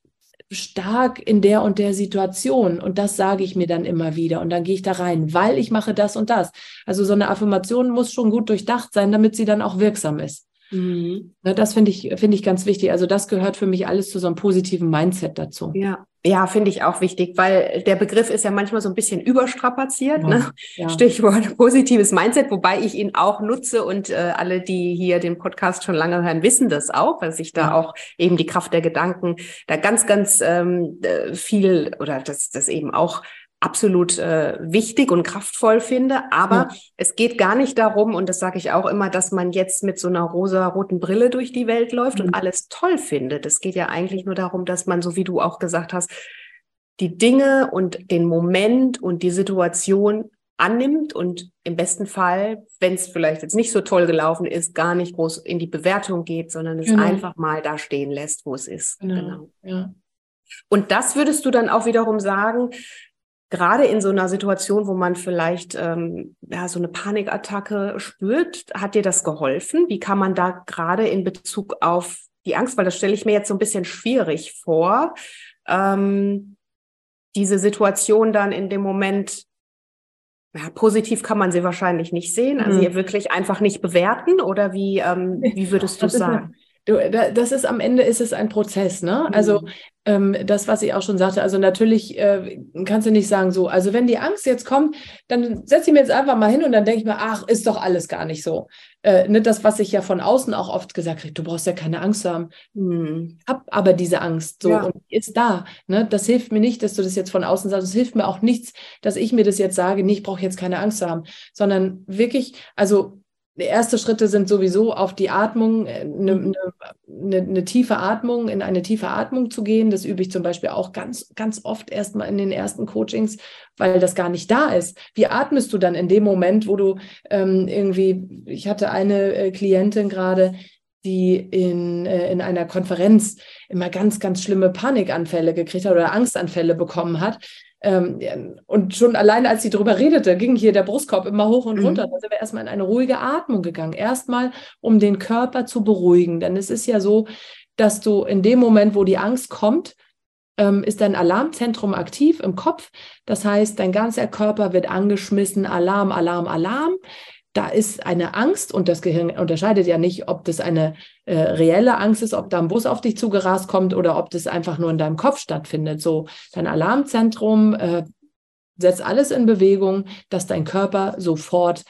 stark in der und der Situation. Und das sage ich mir dann immer wieder. Und dann gehe ich da rein, weil ich mache das und das. Also so eine Affirmation muss schon gut durchdacht sein, damit sie dann auch wirksam ist. Mhm. Ne, das finde ich, finde ich ganz wichtig. Also das gehört für mich alles zu so einem positiven Mindset dazu. Ja, ja, finde ich auch wichtig, weil der Begriff ist ja manchmal so ein bisschen überstrapaziert. Ja, ne? ja. Stichwort positives Mindset, wobei ich ihn auch nutze und äh, alle, die hier den Podcast schon lange hören, wissen das auch, weil sich da ja. auch eben die Kraft der Gedanken da ganz, ganz ähm, äh, viel oder das, das eben auch absolut äh, wichtig und kraftvoll finde. Aber ja. es geht gar nicht darum, und das sage ich auch immer, dass man jetzt mit so einer rosa-roten Brille durch die Welt läuft mhm. und alles toll findet. Es geht ja eigentlich nur darum, dass man, so wie du auch gesagt hast, die Dinge und den Moment und die Situation annimmt und im besten Fall, wenn es vielleicht jetzt nicht so toll gelaufen ist, gar nicht groß in die Bewertung geht, sondern es genau. einfach mal da stehen lässt, wo es ist. Genau. genau. Ja. Und das würdest du dann auch wiederum sagen, gerade in so einer Situation, wo man vielleicht ähm, ja, so eine Panikattacke spürt, hat dir das geholfen? Wie kann man da gerade in Bezug auf die Angst, weil das stelle ich mir jetzt so ein bisschen schwierig vor, ähm, diese Situation dann in dem Moment, ja, positiv kann man sie wahrscheinlich nicht sehen, also mhm. wirklich einfach nicht bewerten oder wie, ähm, wie würdest du sagen? Das ist am Ende ist es ein Prozess, ne? Also mhm. ähm, das, was ich auch schon sagte, also natürlich äh, kannst du nicht sagen so, also wenn die Angst jetzt kommt, dann setze ich mir jetzt einfach mal hin und dann denke ich mir, ach, ist doch alles gar nicht so. Äh, ne, das, was ich ja von außen auch oft gesagt habe, du brauchst ja keine Angst haben. Mhm. Hab aber diese Angst so ja. und die ist da. Ne? Das hilft mir nicht, dass du das jetzt von außen sagst. Es hilft mir auch nichts, dass ich mir das jetzt sage, nee, ich brauche jetzt keine Angst zu haben, sondern wirklich, also die ersten Schritte sind sowieso auf die Atmung, eine, eine, eine, eine, tiefe Atmung, in eine tiefe Atmung zu gehen. Das übe ich zum Beispiel auch ganz, ganz oft erstmal in den ersten Coachings, weil das gar nicht da ist. Wie atmest du dann in dem Moment, wo du ähm, irgendwie, ich hatte eine äh, Klientin gerade, die in, äh, in einer Konferenz immer ganz, ganz schlimme Panikanfälle gekriegt hat oder Angstanfälle bekommen hat, ähm, und schon allein, als sie darüber redete, ging hier der Brustkorb immer hoch und mhm. runter. Da sind wir erstmal in eine ruhige Atmung gegangen. Erstmal, um den Körper zu beruhigen. Denn es ist ja so, dass du in dem Moment, wo die Angst kommt, ähm, ist dein Alarmzentrum aktiv im Kopf. Das heißt, dein ganzer Körper wird angeschmissen, Alarm, Alarm, Alarm da ist eine Angst und das Gehirn unterscheidet ja nicht, ob das eine äh, reelle Angst ist, ob da ein Bus auf dich zugerast kommt oder ob das einfach nur in deinem Kopf stattfindet. So, dein Alarmzentrum äh, setzt alles in Bewegung, dass dein Körper sofort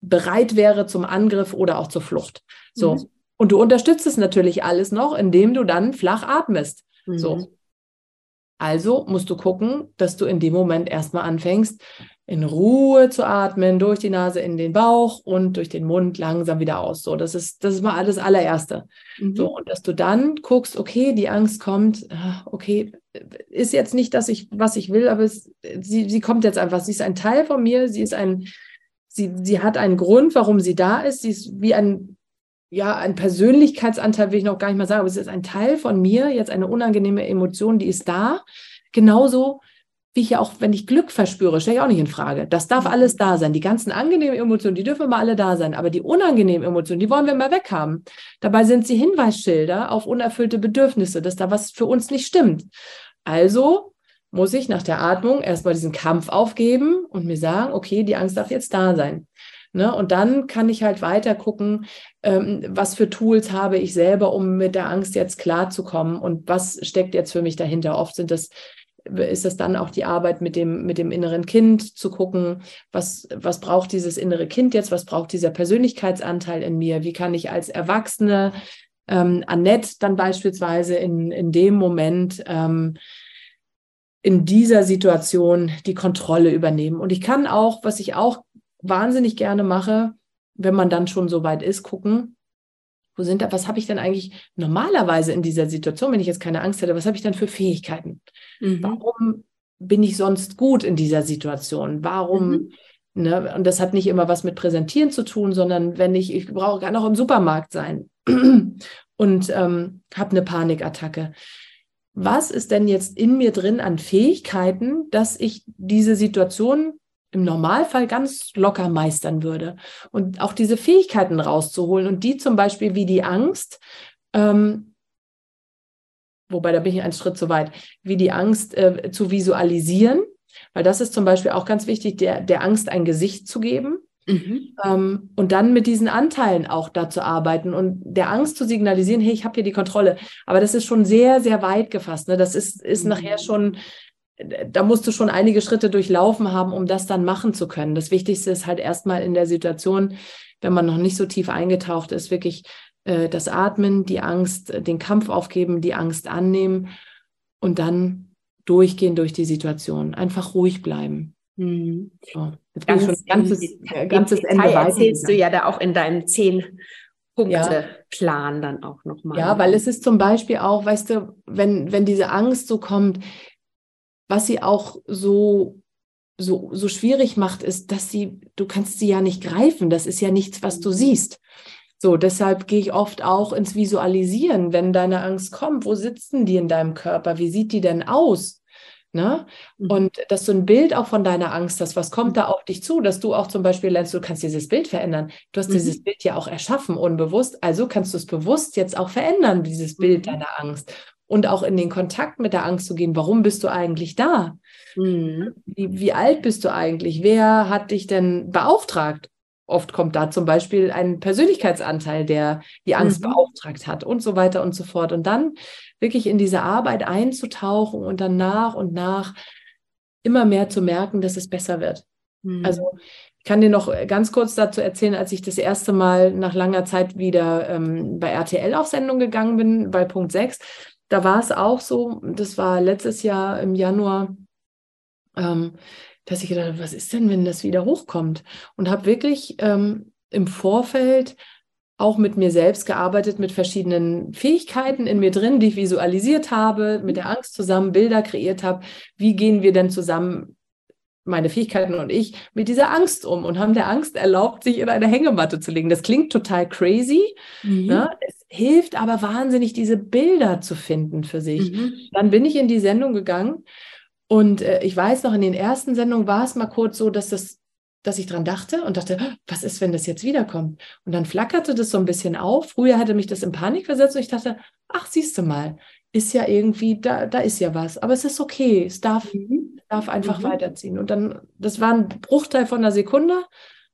bereit wäre zum Angriff oder auch zur Flucht. So. Mhm. Und du unterstützt es natürlich alles noch, indem du dann flach atmest. Mhm. So. Also musst du gucken, dass du in dem Moment erstmal anfängst, in Ruhe zu atmen, durch die Nase in den Bauch und durch den Mund langsam wieder aus. So, das ist, das ist mal alles allererste. Mhm. So, und dass du dann guckst, okay, die Angst kommt, ah, okay, ist jetzt nicht, dass ich, was ich will, aber es, sie, sie kommt jetzt einfach. Sie ist ein Teil von mir, sie ist ein, sie, sie hat einen Grund, warum sie da ist. Sie ist wie ein, ja, ein Persönlichkeitsanteil, will ich noch gar nicht mal sagen, aber sie ist ein Teil von mir, jetzt eine unangenehme Emotion, die ist da. Genauso wie ich ja auch, wenn ich Glück verspüre, stelle ich auch nicht in Frage. Das darf mhm. alles da sein. Die ganzen angenehmen Emotionen, die dürfen immer alle da sein. Aber die unangenehmen Emotionen, die wollen wir immer weghaben. Dabei sind sie Hinweisschilder auf unerfüllte Bedürfnisse, dass da was für uns nicht stimmt. Also muss ich nach der Atmung erstmal diesen Kampf aufgeben und mir sagen, okay, die Angst darf jetzt da sein. Ne? Und dann kann ich halt weiter gucken, ähm, was für Tools habe ich selber, um mit der Angst jetzt klarzukommen und was steckt jetzt für mich dahinter. Oft sind das ist das dann auch die Arbeit mit dem, mit dem inneren Kind, zu gucken, was, was braucht dieses innere Kind jetzt, was braucht dieser Persönlichkeitsanteil in mir, wie kann ich als Erwachsene, ähm, Annette dann beispielsweise in, in dem Moment, ähm, in dieser Situation die Kontrolle übernehmen. Und ich kann auch, was ich auch wahnsinnig gerne mache, wenn man dann schon so weit ist, gucken, wo sind da, was habe ich denn eigentlich normalerweise in dieser Situation, wenn ich jetzt keine Angst hätte, was habe ich dann für Fähigkeiten? Mhm. Warum bin ich sonst gut in dieser Situation? Warum, mhm. ne, und das hat nicht immer was mit Präsentieren zu tun, sondern wenn ich, ich brauche, kann auch im Supermarkt sein und ähm, habe eine Panikattacke. Was ist denn jetzt in mir drin an Fähigkeiten, dass ich diese Situation im Normalfall ganz locker meistern würde. Und auch diese Fähigkeiten rauszuholen und die zum Beispiel wie die Angst, ähm, wobei da bin ich einen Schritt zu weit, wie die Angst äh, zu visualisieren, weil das ist zum Beispiel auch ganz wichtig, der, der Angst ein Gesicht zu geben. Mhm. Ähm, und dann mit diesen Anteilen auch da zu arbeiten und der Angst zu signalisieren, hey, ich habe hier die Kontrolle. Aber das ist schon sehr, sehr weit gefasst. Ne? Das ist, ist mhm. nachher schon da musst du schon einige Schritte durchlaufen haben, um das dann machen zu können. Das Wichtigste ist halt erstmal in der Situation, wenn man noch nicht so tief eingetaucht ist, wirklich äh, das Atmen, die Angst, äh, den Kampf aufgeben, die Angst annehmen und dann durchgehen durch die Situation. Einfach ruhig bleiben. Mhm. So, jetzt Ganz, schon ganzes, ganzes Ende weiter. erzählst du ja da auch in deinem zehn Punkte-Plan ja. dann auch nochmal. Ja, weil es ist zum Beispiel auch, weißt du, wenn, wenn diese Angst so kommt, was sie auch so so, so schwierig macht, ist, dass sie, du kannst sie ja nicht greifen. Das ist ja nichts, was du siehst. So, deshalb gehe ich oft auch ins Visualisieren, wenn deine Angst kommt. Wo sitzen die in deinem Körper? Wie sieht die denn aus? Ne? Mhm. Und dass du ein Bild auch von deiner Angst hast, was kommt da auf dich zu, dass du auch zum Beispiel lernst, du kannst dieses Bild verändern. Du hast mhm. dieses Bild ja auch erschaffen, unbewusst. Also kannst du es bewusst jetzt auch verändern, dieses Bild mhm. deiner Angst und auch in den Kontakt mit der Angst zu gehen. Warum bist du eigentlich da? Mhm. Wie, wie alt bist du eigentlich? Wer hat dich denn beauftragt? Oft kommt da zum Beispiel ein Persönlichkeitsanteil, der die Angst mhm. beauftragt hat und so weiter und so fort. Und dann wirklich in diese Arbeit einzutauchen und dann nach und nach immer mehr zu merken, dass es besser wird. Mhm. Also ich kann dir noch ganz kurz dazu erzählen, als ich das erste Mal nach langer Zeit wieder ähm, bei RTL auf Sendung gegangen bin, bei Punkt 6 da war es auch so, das war letztes Jahr im Januar, ähm, dass ich gedacht habe, was ist denn, wenn das wieder hochkommt? Und habe wirklich ähm, im Vorfeld auch mit mir selbst gearbeitet, mit verschiedenen Fähigkeiten in mir drin, die ich visualisiert habe, mit der Angst zusammen Bilder kreiert habe. Wie gehen wir denn zusammen meine Fähigkeiten und ich mit dieser Angst um und haben der Angst erlaubt, sich in eine Hängematte zu legen. Das klingt total crazy. Mhm. Ne? Es hilft aber wahnsinnig, diese Bilder zu finden für sich. Mhm. Dann bin ich in die Sendung gegangen und äh, ich weiß noch, in den ersten Sendungen war es mal kurz so, dass das dass ich dran dachte und dachte, was ist, wenn das jetzt wiederkommt? Und dann flackerte das so ein bisschen auf. Früher hatte mich das in Panik versetzt und ich dachte, ach, siehst du mal, ist ja irgendwie, da, da ist ja was. Aber es ist okay, es darf, mhm. darf einfach mhm. weiterziehen. Und dann, das war ein Bruchteil von einer Sekunde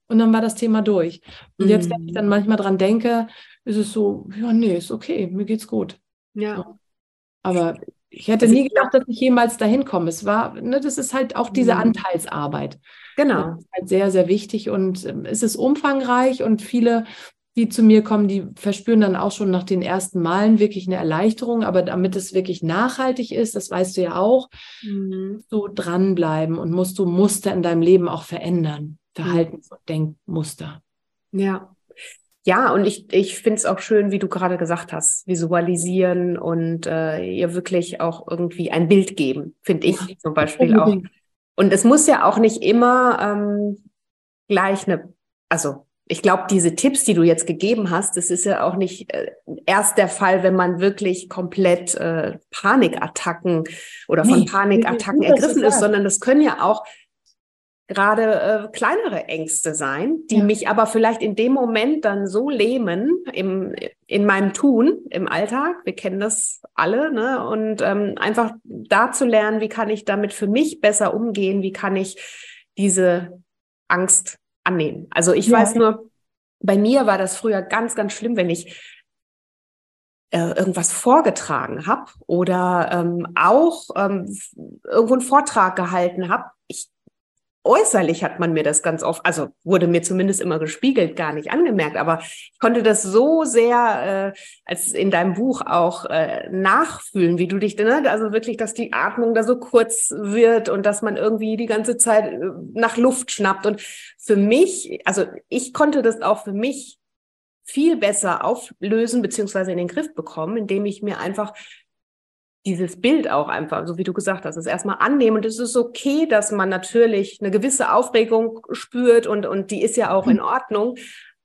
und dann war das Thema durch. Und mhm. jetzt, wenn ich dann manchmal dran denke, ist es so, ja, nee, ist okay, mir geht's gut. Ja. So. Aber ich hätte also nie gedacht, dass ich jemals dahin komme. Es war, ne, das ist halt auch diese mhm. Anteilsarbeit. Genau. Das ist halt sehr, sehr wichtig und ähm, es ist umfangreich und viele die zu mir kommen, die verspüren dann auch schon nach den ersten Malen wirklich eine Erleichterung, aber damit es wirklich nachhaltig ist, das weißt du ja auch, mhm. so dranbleiben und musst du Muster in deinem Leben auch verändern, Verhaltens- und Denkmuster. Ja. Ja, und ich, ich finde es auch schön, wie du gerade gesagt hast, visualisieren und äh, ihr wirklich auch irgendwie ein Bild geben, finde ich ja. zum Beispiel auch. Und es muss ja auch nicht immer ähm, gleich eine, also ich glaube, diese Tipps, die du jetzt gegeben hast, das ist ja auch nicht äh, erst der Fall, wenn man wirklich komplett äh, Panikattacken oder von nee, Panikattacken ergriffen ist, sondern das können ja auch gerade äh, kleinere Ängste sein, die ja. mich aber vielleicht in dem Moment dann so lähmen im, in meinem Tun im Alltag. Wir kennen das alle, ne? Und ähm, einfach da zu lernen, wie kann ich damit für mich besser umgehen, wie kann ich diese Angst annehmen. Also ich ja. weiß nur, bei mir war das früher ganz, ganz schlimm, wenn ich äh, irgendwas vorgetragen habe oder ähm, auch ähm, irgendwo einen Vortrag gehalten habe. Ich äußerlich hat man mir das ganz oft, also wurde mir zumindest immer gespiegelt, gar nicht angemerkt, aber ich konnte das so sehr, äh, als in deinem Buch auch äh, nachfühlen, wie du dich, ne? also wirklich, dass die Atmung da so kurz wird und dass man irgendwie die ganze Zeit äh, nach Luft schnappt. Und für mich, also ich konnte das auch für mich viel besser auflösen beziehungsweise in den Griff bekommen, indem ich mir einfach dieses Bild auch einfach, so wie du gesagt hast, es erstmal annehmen. Und es ist okay, dass man natürlich eine gewisse Aufregung spürt und, und die ist ja auch in Ordnung.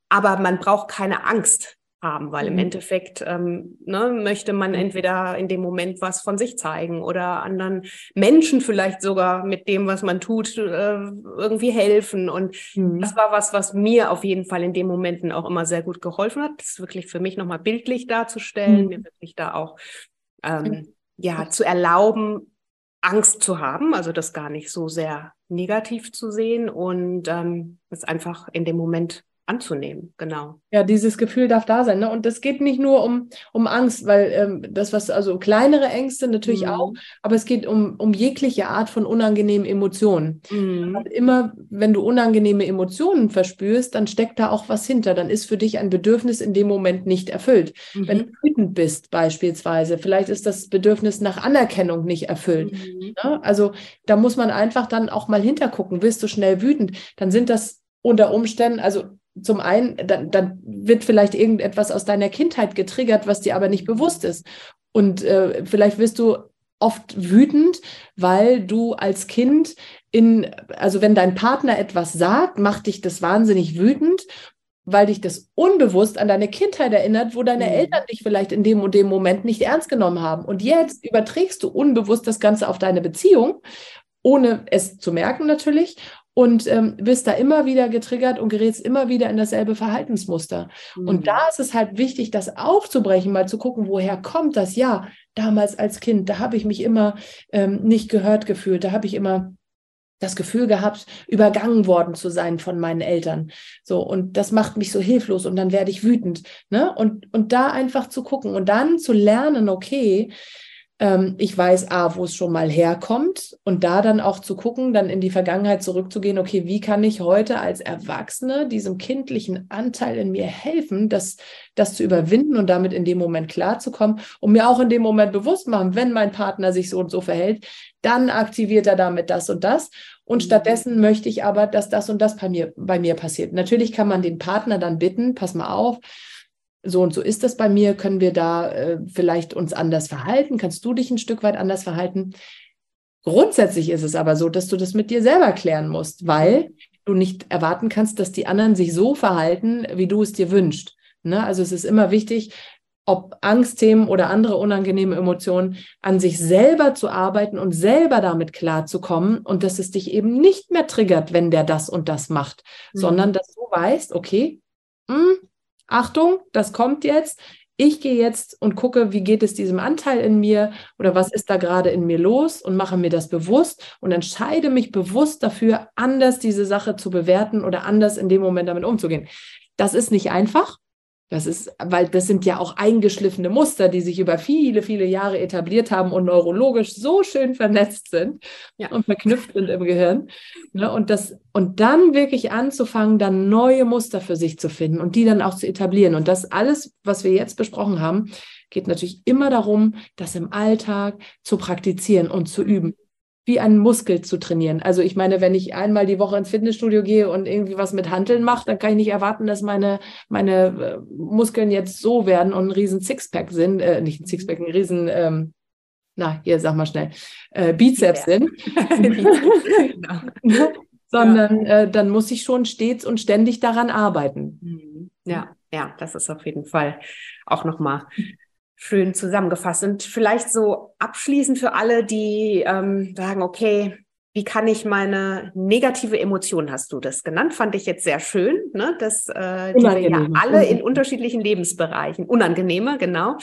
Aber man braucht keine Angst haben, weil im mhm. Endeffekt ähm, ne, möchte man entweder in dem Moment was von sich zeigen oder anderen Menschen vielleicht sogar mit dem, was man tut, äh, irgendwie helfen. Und mhm. das war was, was mir auf jeden Fall in den Momenten auch immer sehr gut geholfen hat, das wirklich für mich nochmal bildlich darzustellen, mhm. mir wirklich da auch ähm, ja, zu erlauben, Angst zu haben, also das gar nicht so sehr negativ zu sehen und ähm, es einfach in dem Moment anzunehmen, genau. Ja, dieses Gefühl darf da sein. Ne? Und das geht nicht nur um, um Angst, weil ähm, das, was, also kleinere Ängste natürlich mhm. auch, aber es geht um, um jegliche Art von unangenehmen Emotionen. Mhm. Und immer, wenn du unangenehme Emotionen verspürst, dann steckt da auch was hinter. Dann ist für dich ein Bedürfnis in dem Moment nicht erfüllt. Mhm. Wenn du wütend bist, beispielsweise, vielleicht ist das Bedürfnis nach Anerkennung nicht erfüllt. Mhm. Ne? Also da muss man einfach dann auch mal hintergucken. Wirst du schnell wütend, dann sind das unter Umständen, also zum einen, dann, dann wird vielleicht irgendetwas aus deiner Kindheit getriggert, was dir aber nicht bewusst ist. Und äh, vielleicht wirst du oft wütend, weil du als Kind in, also wenn dein Partner etwas sagt, macht dich das wahnsinnig wütend, weil dich das unbewusst an deine Kindheit erinnert, wo deine mhm. Eltern dich vielleicht in dem und dem Moment nicht ernst genommen haben. Und jetzt überträgst du unbewusst das Ganze auf deine Beziehung, ohne es zu merken natürlich und ähm, bist da immer wieder getriggert und gerätst immer wieder in dasselbe Verhaltensmuster. Mhm. Und da ist es halt wichtig, das aufzubrechen, mal zu gucken, woher kommt das? Ja, damals als Kind, da habe ich mich immer ähm, nicht gehört gefühlt, da habe ich immer das Gefühl gehabt, übergangen worden zu sein von meinen Eltern. So, und das macht mich so hilflos und dann werde ich wütend. Ne? Und, und da einfach zu gucken und dann zu lernen, okay, ich weiß, A, wo es schon mal herkommt und da dann auch zu gucken, dann in die Vergangenheit zurückzugehen, okay, wie kann ich heute als Erwachsene diesem kindlichen Anteil in mir helfen, das, das zu überwinden und damit in dem Moment klarzukommen und mir auch in dem Moment bewusst machen, wenn mein Partner sich so und so verhält, dann aktiviert er damit das und das. Und mhm. stattdessen möchte ich aber, dass das und das bei mir, bei mir passiert. Natürlich kann man den Partner dann bitten, pass mal auf, so und so ist das bei mir, können wir da äh, vielleicht uns anders verhalten? Kannst du dich ein Stück weit anders verhalten? Grundsätzlich ist es aber so, dass du das mit dir selber klären musst, weil du nicht erwarten kannst, dass die anderen sich so verhalten, wie du es dir wünschst. Ne? Also es ist immer wichtig, ob Angstthemen oder andere unangenehme Emotionen, an sich selber zu arbeiten und selber damit klarzukommen und dass es dich eben nicht mehr triggert, wenn der das und das macht, mhm. sondern dass du weißt, okay, mh, hm, Achtung, das kommt jetzt. Ich gehe jetzt und gucke, wie geht es diesem Anteil in mir oder was ist da gerade in mir los und mache mir das bewusst und entscheide mich bewusst dafür, anders diese Sache zu bewerten oder anders in dem Moment damit umzugehen. Das ist nicht einfach. Das ist, weil das sind ja auch eingeschliffene Muster, die sich über viele, viele Jahre etabliert haben und neurologisch so schön vernetzt sind ja. und verknüpft sind im Gehirn. Ne? Und das, und dann wirklich anzufangen, dann neue Muster für sich zu finden und die dann auch zu etablieren. Und das alles, was wir jetzt besprochen haben, geht natürlich immer darum, das im Alltag zu praktizieren und zu üben wie einen Muskel zu trainieren. Also ich meine, wenn ich einmal die Woche ins Fitnessstudio gehe und irgendwie was mit Handeln mache, dann kann ich nicht erwarten, dass meine, meine äh, Muskeln jetzt so werden und ein riesen Sixpack sind, äh, nicht ein Sixpack, ein riesen, ähm, na, hier sag mal schnell, äh, Bizeps ja. sind. genau. Sondern ja. äh, dann muss ich schon stets und ständig daran arbeiten. Mhm. Ja, ja, das ist auf jeden Fall auch nochmal schön zusammengefasst. Und vielleicht so abschließend für alle, die ähm, sagen, okay, wie kann ich meine negative Emotion, hast du das genannt, fand ich jetzt sehr schön, ne? dass äh, die wir ja alle in unterschiedlichen Lebensbereichen, unangenehme, genau,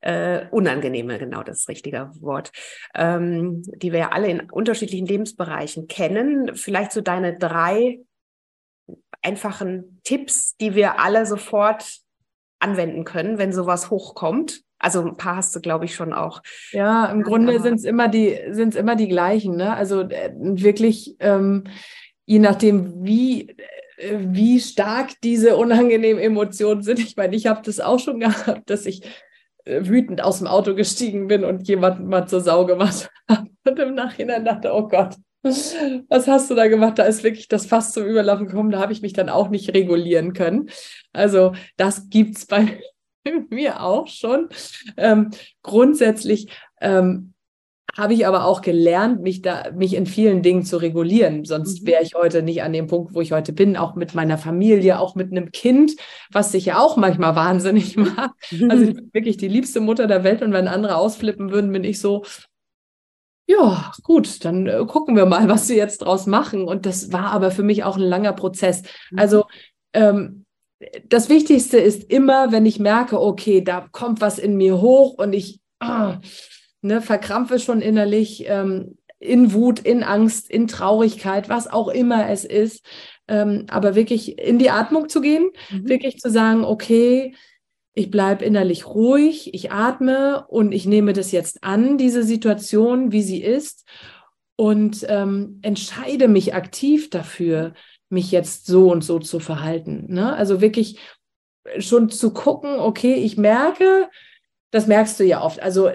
äh, unangenehme, genau das richtige Wort, ähm, die wir ja alle in unterschiedlichen Lebensbereichen kennen. Vielleicht so deine drei einfachen Tipps, die wir alle sofort anwenden können, wenn sowas hochkommt. Also ein paar hast du, glaube ich, schon auch. Ja, im Grunde sind es immer die, sind immer die gleichen, ne? Also äh, wirklich, ähm, je nachdem, wie, äh, wie stark diese unangenehmen Emotionen sind. Ich meine, ich habe das auch schon gehabt, dass ich äh, wütend aus dem Auto gestiegen bin und jemanden mal zur Sau gemacht habe. Und im Nachhinein dachte, oh Gott, was hast du da gemacht? Da ist wirklich das Fass zum Überlaufen gekommen. Da habe ich mich dann auch nicht regulieren können. Also das gibt es bei mir auch schon. Ähm, grundsätzlich ähm, habe ich aber auch gelernt, mich da, mich in vielen Dingen zu regulieren. Sonst mhm. wäre ich heute nicht an dem Punkt, wo ich heute bin, auch mit meiner Familie, auch mit einem Kind, was sich ja auch manchmal wahnsinnig macht. Also ich bin wirklich die liebste Mutter der Welt und wenn andere ausflippen würden, bin ich so, ja, gut, dann äh, gucken wir mal, was sie jetzt draus machen. Und das war aber für mich auch ein langer Prozess. Mhm. Also ähm, das Wichtigste ist immer, wenn ich merke, okay, da kommt was in mir hoch und ich ah, ne, verkrampfe schon innerlich ähm, in Wut, in Angst, in Traurigkeit, was auch immer es ist, ähm, aber wirklich in die Atmung zu gehen, mhm. wirklich zu sagen, okay, ich bleibe innerlich ruhig, ich atme und ich nehme das jetzt an, diese Situation, wie sie ist und ähm, entscheide mich aktiv dafür, mich jetzt so und so zu verhalten. Ne? Also wirklich schon zu gucken, okay, ich merke, das merkst du ja oft. Also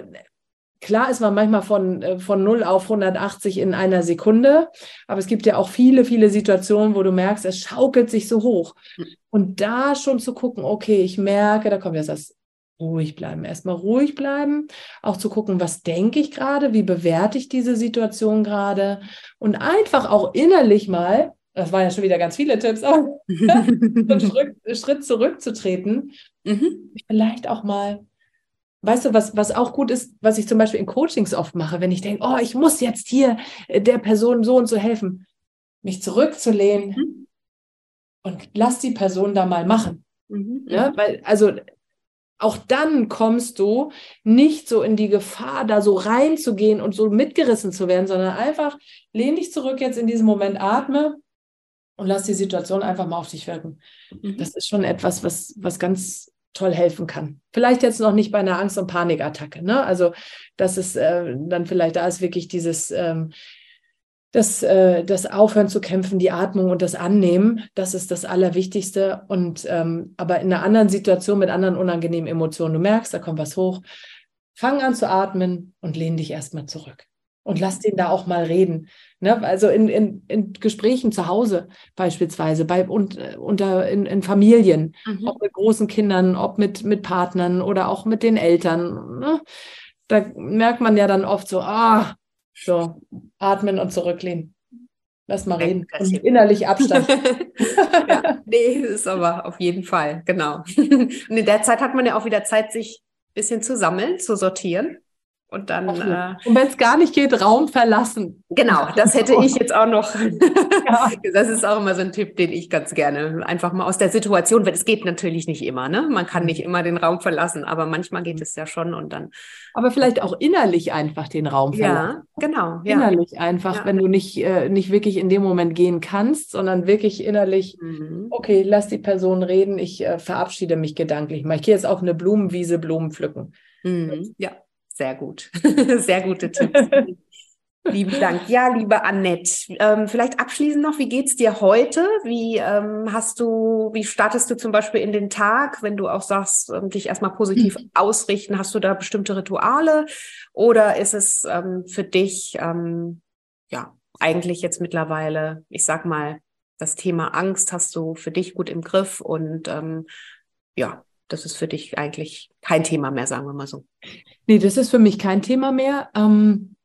klar ist man manchmal von, äh, von 0 auf 180 in einer Sekunde, aber es gibt ja auch viele, viele Situationen, wo du merkst, es schaukelt sich so hoch. Hm. Und da schon zu gucken, okay, ich merke, da kommt jetzt das ruhig bleiben. Erstmal ruhig bleiben, auch zu gucken, was denke ich gerade, wie bewerte ich diese Situation gerade und einfach auch innerlich mal das waren ja schon wieder ganz viele Tipps, aber einen Schritt, Schritt zurückzutreten, mhm. vielleicht auch mal, weißt du, was, was auch gut ist, was ich zum Beispiel in Coachings oft mache, wenn ich denke, oh, ich muss jetzt hier der Person so und so helfen, mich zurückzulehnen mhm. und lass die Person da mal machen. Mhm. Ja, weil, also auch dann kommst du nicht so in die Gefahr, da so reinzugehen und so mitgerissen zu werden, sondern einfach lehn dich zurück jetzt in diesem Moment, atme und lass die Situation einfach mal auf dich wirken. Mhm. Das ist schon etwas, was, was ganz toll helfen kann. Vielleicht jetzt noch nicht bei einer Angst- und Panikattacke. Ne? Also, das ist äh, dann vielleicht, da ist wirklich dieses, ähm, das, äh, das Aufhören zu kämpfen, die Atmung und das Annehmen, das ist das Allerwichtigste. Und ähm, aber in einer anderen Situation mit anderen unangenehmen Emotionen, du merkst, da kommt was hoch, fang an zu atmen und lehn dich erstmal zurück und lass den da auch mal reden. Ne? Also in, in, in Gesprächen zu Hause beispielsweise, bei, und, unter, in, in Familien, mhm. ob mit großen Kindern, ob mit, mit Partnern oder auch mit den Eltern. Ne? Da merkt man ja dann oft so, ah, so, atmen und zurücklehnen. Lass mal reden. Und innerlich Abstand. ja, nee, ist aber auf jeden Fall, genau. Und in der Zeit hat man ja auch wieder Zeit, sich ein bisschen zu sammeln, zu sortieren. Und dann. Äh, und wenn es gar nicht geht, Raum verlassen. Genau, das hätte ich jetzt auch noch. ja. Das ist auch immer so ein Tipp, den ich ganz gerne einfach mal aus der Situation, weil es geht natürlich nicht immer, ne? Man kann nicht immer den Raum verlassen, aber manchmal geht es ja schon und dann. Aber vielleicht auch innerlich einfach den Raum verlassen. Ja, genau. Ja. Innerlich einfach, ja. wenn du nicht, äh, nicht wirklich in dem Moment gehen kannst, sondern wirklich innerlich, mhm. okay, lass die Person reden, ich äh, verabschiede mich gedanklich mal. Ich gehe jetzt auf eine Blumenwiese Blumen pflücken. Mhm. Ja, sehr gut. sehr gute Tipps. Lieben Dank. Ja, liebe Annette, ähm, vielleicht abschließend noch, wie geht's dir heute? Wie ähm, hast du, wie startest du zum Beispiel in den Tag, wenn du auch sagst, ähm, dich erstmal positiv mhm. ausrichten? Hast du da bestimmte Rituale? Oder ist es ähm, für dich, ähm, ja, eigentlich jetzt mittlerweile, ich sag mal, das Thema Angst hast du für dich gut im Griff und ähm, ja, das ist für dich eigentlich kein Thema mehr, sagen wir mal so. Nee, das ist für mich kein Thema mehr. Ähm,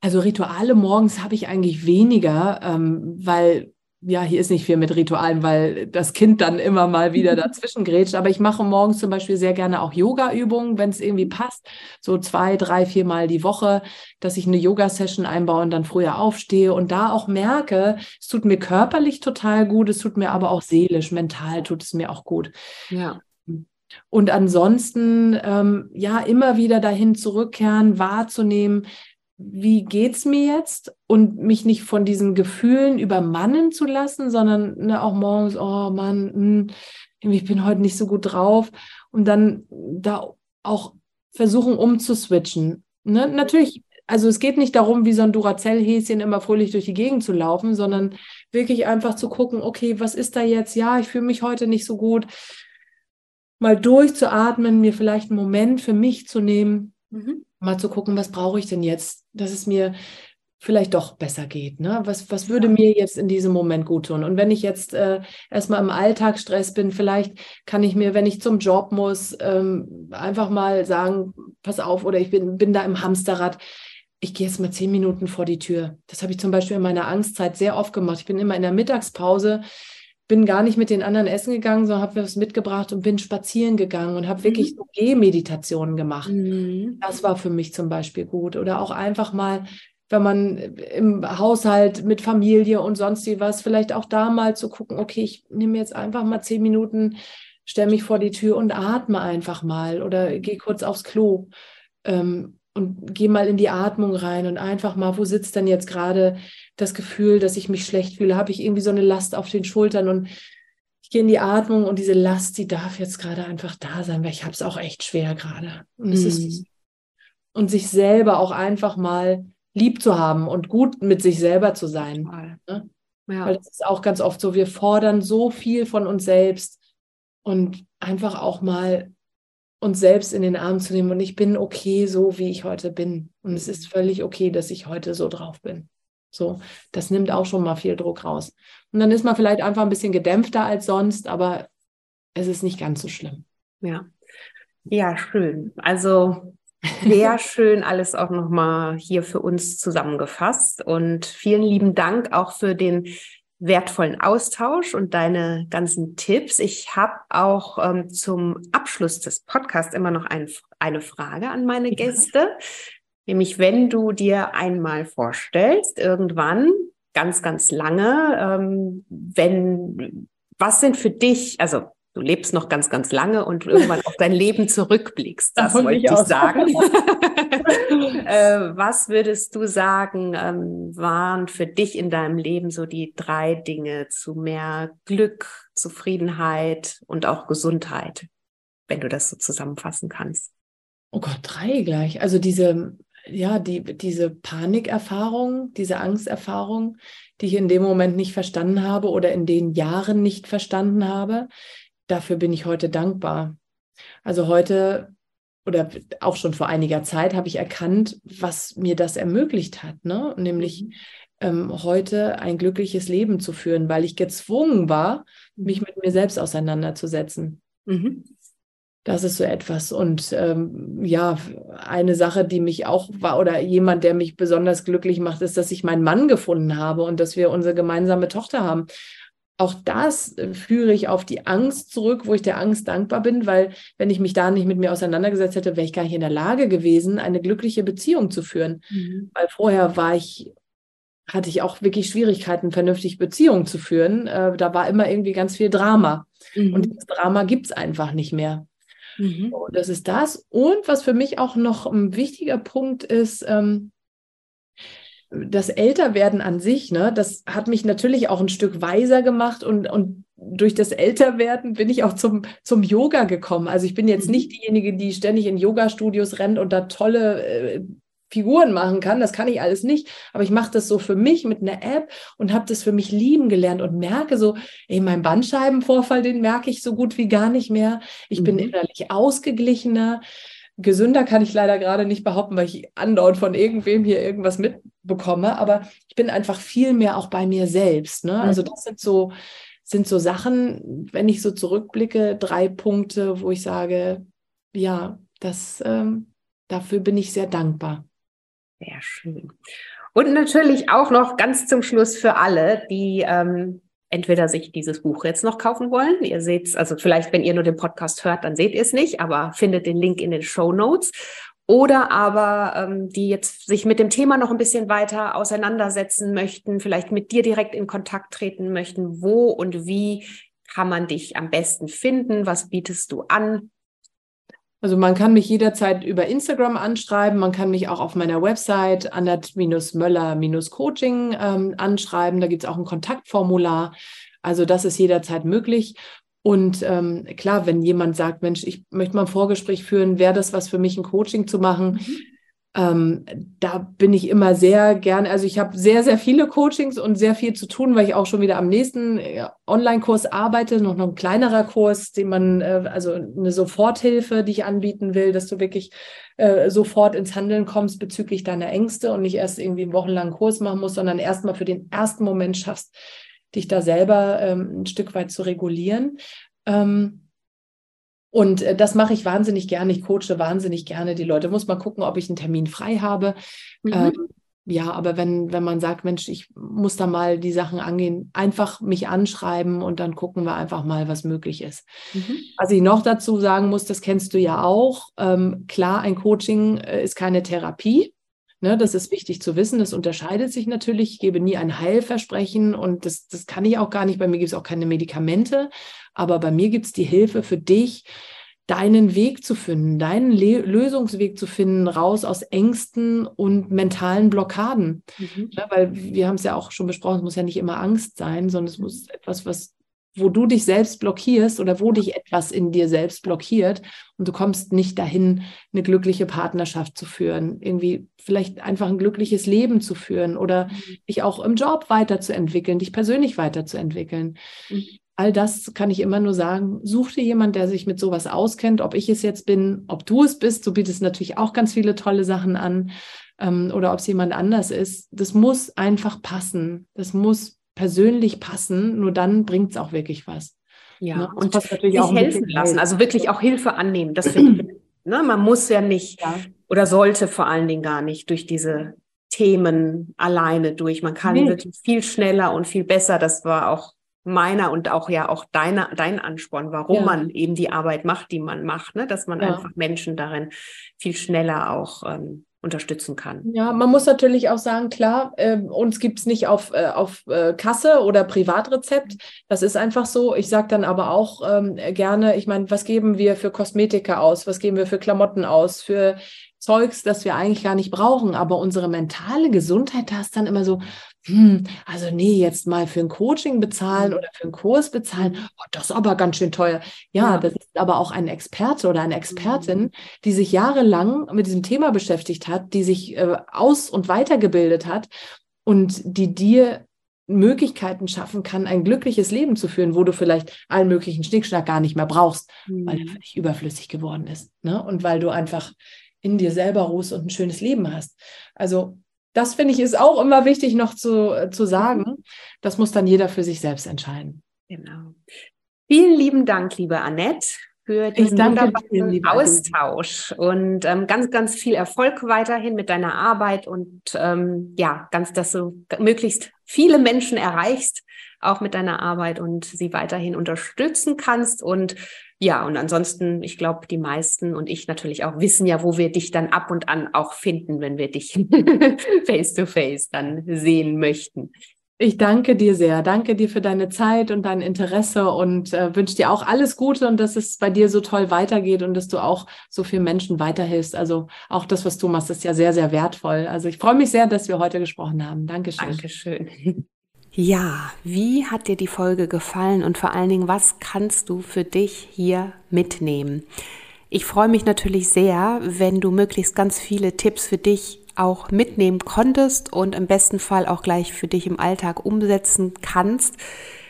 also Rituale morgens habe ich eigentlich weniger, ähm, weil ja, hier ist nicht viel mit Ritualen, weil das Kind dann immer mal wieder dazwischen grätscht. Aber ich mache morgens zum Beispiel sehr gerne auch Yoga-Übungen, wenn es irgendwie passt. So zwei, drei, vier Mal die Woche, dass ich eine Yoga-Session einbaue und dann früher aufstehe und da auch merke, es tut mir körperlich total gut, es tut mir aber auch seelisch, mental tut es mir auch gut. Ja. Und ansonsten, ähm, ja, immer wieder dahin zurückkehren, wahrzunehmen, wie geht's mir jetzt und mich nicht von diesen Gefühlen übermannen zu lassen, sondern ne, auch morgens, oh Mann, mh, hm, ich bin heute nicht so gut drauf und dann da auch versuchen umzuswitchen. Ne? Natürlich, also es geht nicht darum, wie so ein Duracell-Häschen immer fröhlich durch die Gegend zu laufen, sondern wirklich einfach zu gucken, okay, was ist da jetzt? Ja, ich fühle mich heute nicht so gut mal durchzuatmen, mir vielleicht einen Moment für mich zu nehmen, mhm. mal zu gucken, was brauche ich denn jetzt, dass es mir vielleicht doch besser geht. Ne? Was, was würde mir jetzt in diesem Moment gut tun? Und wenn ich jetzt äh, erstmal im Alltagsstress bin, vielleicht kann ich mir, wenn ich zum Job muss, ähm, einfach mal sagen, pass auf, oder ich bin, bin da im Hamsterrad. Ich gehe jetzt mal zehn Minuten vor die Tür. Das habe ich zum Beispiel in meiner Angstzeit sehr oft gemacht. Ich bin immer in der Mittagspause bin gar nicht mit den anderen essen gegangen, sondern habe was mitgebracht und bin spazieren gegangen und habe mhm. wirklich so Gehmeditationen gemacht. Mhm. Das war für mich zum Beispiel gut. Oder auch einfach mal, wenn man im Haushalt mit Familie und sonst wie was, vielleicht auch da mal zu gucken, okay, ich nehme jetzt einfach mal zehn Minuten, stelle mich vor die Tür und atme einfach mal oder gehe kurz aufs Klo. Ähm, und gehe mal in die Atmung rein und einfach mal, wo sitzt denn jetzt gerade das Gefühl, dass ich mich schlecht fühle? Habe ich irgendwie so eine Last auf den Schultern und ich gehe in die Atmung und diese Last, die darf jetzt gerade einfach da sein, weil ich habe es auch echt schwer gerade. Und es ist mhm. und sich selber auch einfach mal lieb zu haben und gut mit sich selber zu sein. Ne? Ja. Weil das ist auch ganz oft so, wir fordern so viel von uns selbst und einfach auch mal uns selbst in den Arm zu nehmen und ich bin okay so, wie ich heute bin. Und es ist völlig okay, dass ich heute so drauf bin. So, das nimmt auch schon mal viel Druck raus. Und dann ist man vielleicht einfach ein bisschen gedämpfter als sonst, aber es ist nicht ganz so schlimm. Ja. Ja, schön. Also sehr schön alles auch nochmal hier für uns zusammengefasst. Und vielen lieben Dank auch für den wertvollen Austausch und deine ganzen Tipps. Ich habe auch ähm, zum Abschluss des Podcasts immer noch ein, eine Frage an meine. Gäste. Nämlich, wenn du dir einmal vorstellst, irgendwann, ganz, ganz lange, ähm, wenn, was sind für dich, also du lebst noch ganz, ganz lange und irgendwann auf dein Leben zurückblickst. Das wollte ich, ich sagen. äh, was würdest du sagen, ähm, waren für dich in deinem Leben so die drei Dinge zu mehr Glück, Zufriedenheit und auch Gesundheit, wenn du das so zusammenfassen kannst? Oh Gott, drei gleich. Also diese, ja, die, diese Panikerfahrung, diese Angsterfahrung, die ich in dem Moment nicht verstanden habe oder in den Jahren nicht verstanden habe, dafür bin ich heute dankbar. Also heute oder auch schon vor einiger Zeit habe ich erkannt, was mir das ermöglicht hat, ne? nämlich mhm. ähm, heute ein glückliches Leben zu führen, weil ich gezwungen war, mich mhm. mit mir selbst auseinanderzusetzen. Mhm. Das ist so etwas. Und ähm, ja, eine Sache, die mich auch war oder jemand, der mich besonders glücklich macht, ist, dass ich meinen Mann gefunden habe und dass wir unsere gemeinsame Tochter haben. auch das äh, führe ich auf die Angst zurück, wo ich der Angst dankbar bin, weil wenn ich mich da nicht mit mir auseinandergesetzt hätte, wäre ich gar nicht in der Lage gewesen, eine glückliche Beziehung zu führen. Mhm. Weil vorher war ich, hatte ich auch wirklich Schwierigkeiten, vernünftig Beziehungen zu führen. Äh, da war immer irgendwie ganz viel Drama. Mhm. Und das Drama gibt es einfach nicht mehr. Mhm. So, das ist das. Und was für mich auch noch ein wichtiger Punkt ist, ähm, das Älterwerden an sich, ne, das hat mich natürlich auch ein Stück weiser gemacht und, und durch das Älterwerden bin ich auch zum, zum Yoga gekommen. Also ich bin jetzt mhm. nicht diejenige, die ständig in Yoga-Studios rennt und da tolle äh, Figuren machen kann. Das kann ich alles nicht. Aber ich mache das so für mich mit einer App und habe das für mich lieben gelernt und merke so, ey, mein Bandscheibenvorfall, den merke ich so gut wie gar nicht mehr. Ich mhm. bin innerlich ausgeglichener. Gesünder kann ich leider gerade nicht behaupten, weil ich andauernd von irgendwem hier irgendwas mitbekomme. Aber ich bin einfach viel mehr auch bei mir selbst. Ne? Also mhm. das sind so, sind so Sachen, wenn ich so zurückblicke, drei Punkte, wo ich sage, ja, das, ähm, dafür bin ich sehr dankbar. Sehr schön. Und natürlich auch noch ganz zum Schluss für alle, die ähm, entweder sich dieses Buch jetzt noch kaufen wollen. Ihr seht es, also vielleicht, wenn ihr nur den Podcast hört, dann seht ihr es nicht, aber findet den Link in den Show Notes. Oder aber ähm, die jetzt sich mit dem Thema noch ein bisschen weiter auseinandersetzen möchten, vielleicht mit dir direkt in Kontakt treten möchten. Wo und wie kann man dich am besten finden? Was bietest du an? Also man kann mich jederzeit über Instagram anschreiben, man kann mich auch auf meiner Website annette-möller-coaching ähm, anschreiben. Da gibt es auch ein Kontaktformular. Also das ist jederzeit möglich. Und ähm, klar, wenn jemand sagt, Mensch, ich möchte mal ein Vorgespräch führen, wäre das was für mich, ein Coaching zu machen, mhm. Ähm, da bin ich immer sehr gerne, also ich habe sehr, sehr viele Coachings und sehr viel zu tun, weil ich auch schon wieder am nächsten äh, Online-Kurs arbeite, noch, noch ein kleinerer Kurs, den man, äh, also eine Soforthilfe, die ich anbieten will, dass du wirklich äh, sofort ins Handeln kommst bezüglich deiner Ängste und nicht erst irgendwie einen wochenlangen Kurs machen musst, sondern erstmal für den ersten Moment schaffst, dich da selber ähm, ein Stück weit zu regulieren. Ähm, und äh, das mache ich wahnsinnig gerne. Ich coache wahnsinnig gerne die Leute. Muss mal gucken, ob ich einen Termin frei habe. Mhm. Ähm, ja, aber wenn, wenn man sagt, Mensch, ich muss da mal die Sachen angehen, einfach mich anschreiben und dann gucken wir einfach mal, was möglich ist. Mhm. Was ich noch dazu sagen muss, das kennst du ja auch. Ähm, klar, ein Coaching äh, ist keine Therapie. Ne, das ist wichtig zu wissen. Das unterscheidet sich natürlich. Ich gebe nie ein Heilversprechen und das, das kann ich auch gar nicht. Bei mir gibt es auch keine Medikamente. Aber bei mir gibt es die Hilfe für dich, deinen Weg zu finden, deinen Le Lösungsweg zu finden, raus aus Ängsten und mentalen Blockaden. Mhm. Ja, weil wir haben es ja auch schon besprochen, es muss ja nicht immer Angst sein, sondern es muss etwas, was wo du dich selbst blockierst oder wo dich etwas in dir selbst blockiert und du kommst nicht dahin, eine glückliche Partnerschaft zu führen, irgendwie vielleicht einfach ein glückliches Leben zu führen oder mhm. dich auch im Job weiterzuentwickeln, dich persönlich weiterzuentwickeln. Mhm all das kann ich immer nur sagen, such dir jemand, der sich mit sowas auskennt, ob ich es jetzt bin, ob du es bist, du bietest natürlich auch ganz viele tolle Sachen an ähm, oder ob es jemand anders ist. Das muss einfach passen. Das muss persönlich passen, nur dann bringt es auch wirklich was. Ja, ne? und natürlich auch helfen lassen, also wirklich auch Hilfe annehmen. Das finde ich, ne? man muss ja nicht ja. oder sollte vor allen Dingen gar nicht durch diese Themen alleine durch. Man kann nee. wirklich viel schneller und viel besser. Das war auch meiner und auch ja auch deiner, dein Ansporn, warum ja. man eben die Arbeit macht, die man macht, ne? dass man ja. einfach Menschen darin viel schneller auch ähm, unterstützen kann. Ja, man muss natürlich auch sagen, klar, äh, uns gibt es nicht auf, äh, auf äh, Kasse oder Privatrezept. Das ist einfach so. Ich sage dann aber auch ähm, gerne, ich meine, was geben wir für Kosmetika aus? Was geben wir für Klamotten aus? Für Zeugs, das wir eigentlich gar nicht brauchen. Aber unsere mentale Gesundheit, da ist dann immer so, hm, also nee, jetzt mal für ein Coaching bezahlen mhm. oder für einen Kurs bezahlen, oh, das ist aber ganz schön teuer. Ja, ja, das ist aber auch ein Experte oder eine Expertin, mhm. die sich jahrelang mit diesem Thema beschäftigt hat, die sich äh, aus- und weitergebildet hat und die dir Möglichkeiten schaffen kann, ein glückliches Leben zu führen, wo du vielleicht allen möglichen Schnickschnack gar nicht mehr brauchst, mhm. weil er völlig überflüssig geworden ist. Ne? Und weil du einfach in dir selber ruhst und ein schönes Leben hast. Also das finde ich ist auch immer wichtig noch zu, äh, zu sagen. Das muss dann jeder für sich selbst entscheiden. Genau. Vielen lieben Dank, liebe Annette, für diesen wunderbaren Austausch und ähm, ganz, ganz viel Erfolg weiterhin mit deiner Arbeit und ähm, ja, ganz, dass du möglichst viele Menschen erreichst, auch mit deiner Arbeit und sie weiterhin unterstützen kannst und ja, und ansonsten, ich glaube, die meisten und ich natürlich auch wissen ja, wo wir dich dann ab und an auch finden, wenn wir dich face to face dann sehen möchten. Ich danke dir sehr. Danke dir für deine Zeit und dein Interesse und äh, wünsche dir auch alles Gute und dass es bei dir so toll weitergeht und dass du auch so vielen Menschen weiterhilfst. Also auch das, was du machst, ist ja sehr, sehr wertvoll. Also ich freue mich sehr, dass wir heute gesprochen haben. Dankeschön. Dankeschön. Ja, wie hat dir die Folge gefallen und vor allen Dingen, was kannst du für dich hier mitnehmen? Ich freue mich natürlich sehr, wenn du möglichst ganz viele Tipps für dich auch mitnehmen konntest und im besten Fall auch gleich für dich im Alltag umsetzen kannst.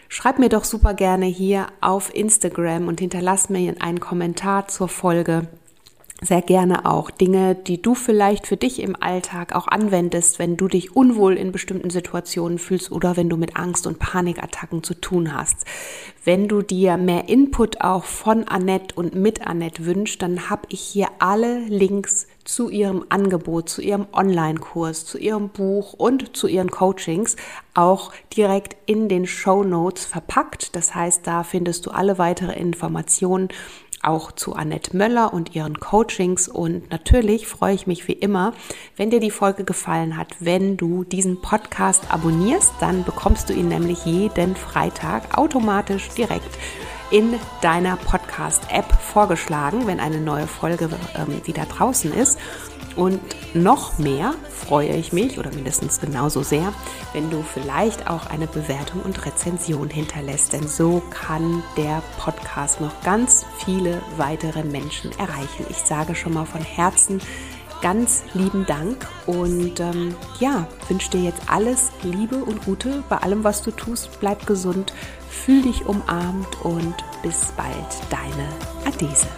Schreib mir doch super gerne hier auf Instagram und hinterlass mir einen Kommentar zur Folge sehr gerne auch Dinge, die du vielleicht für dich im Alltag auch anwendest, wenn du dich unwohl in bestimmten Situationen fühlst oder wenn du mit Angst und Panikattacken zu tun hast. Wenn du dir mehr Input auch von Annette und mit Annette wünschst, dann habe ich hier alle Links zu ihrem Angebot, zu ihrem Online-Kurs, zu ihrem Buch und zu ihren Coachings auch direkt in den Show Notes verpackt. Das heißt, da findest du alle weitere Informationen auch zu Annette Möller und ihren Coachings. Und natürlich freue ich mich wie immer, wenn dir die Folge gefallen hat, wenn du diesen Podcast abonnierst, dann bekommst du ihn nämlich jeden Freitag automatisch direkt in deiner Podcast-App vorgeschlagen, wenn eine neue Folge ähm, wieder draußen ist. Und noch mehr freue ich mich, oder mindestens genauso sehr, wenn du vielleicht auch eine Bewertung und Rezension hinterlässt. Denn so kann der Podcast noch ganz viele weitere Menschen erreichen. Ich sage schon mal von Herzen ganz lieben Dank und ähm, ja, wünsche dir jetzt alles Liebe und Gute bei allem, was du tust. Bleib gesund, fühl dich umarmt und bis bald, deine Adese.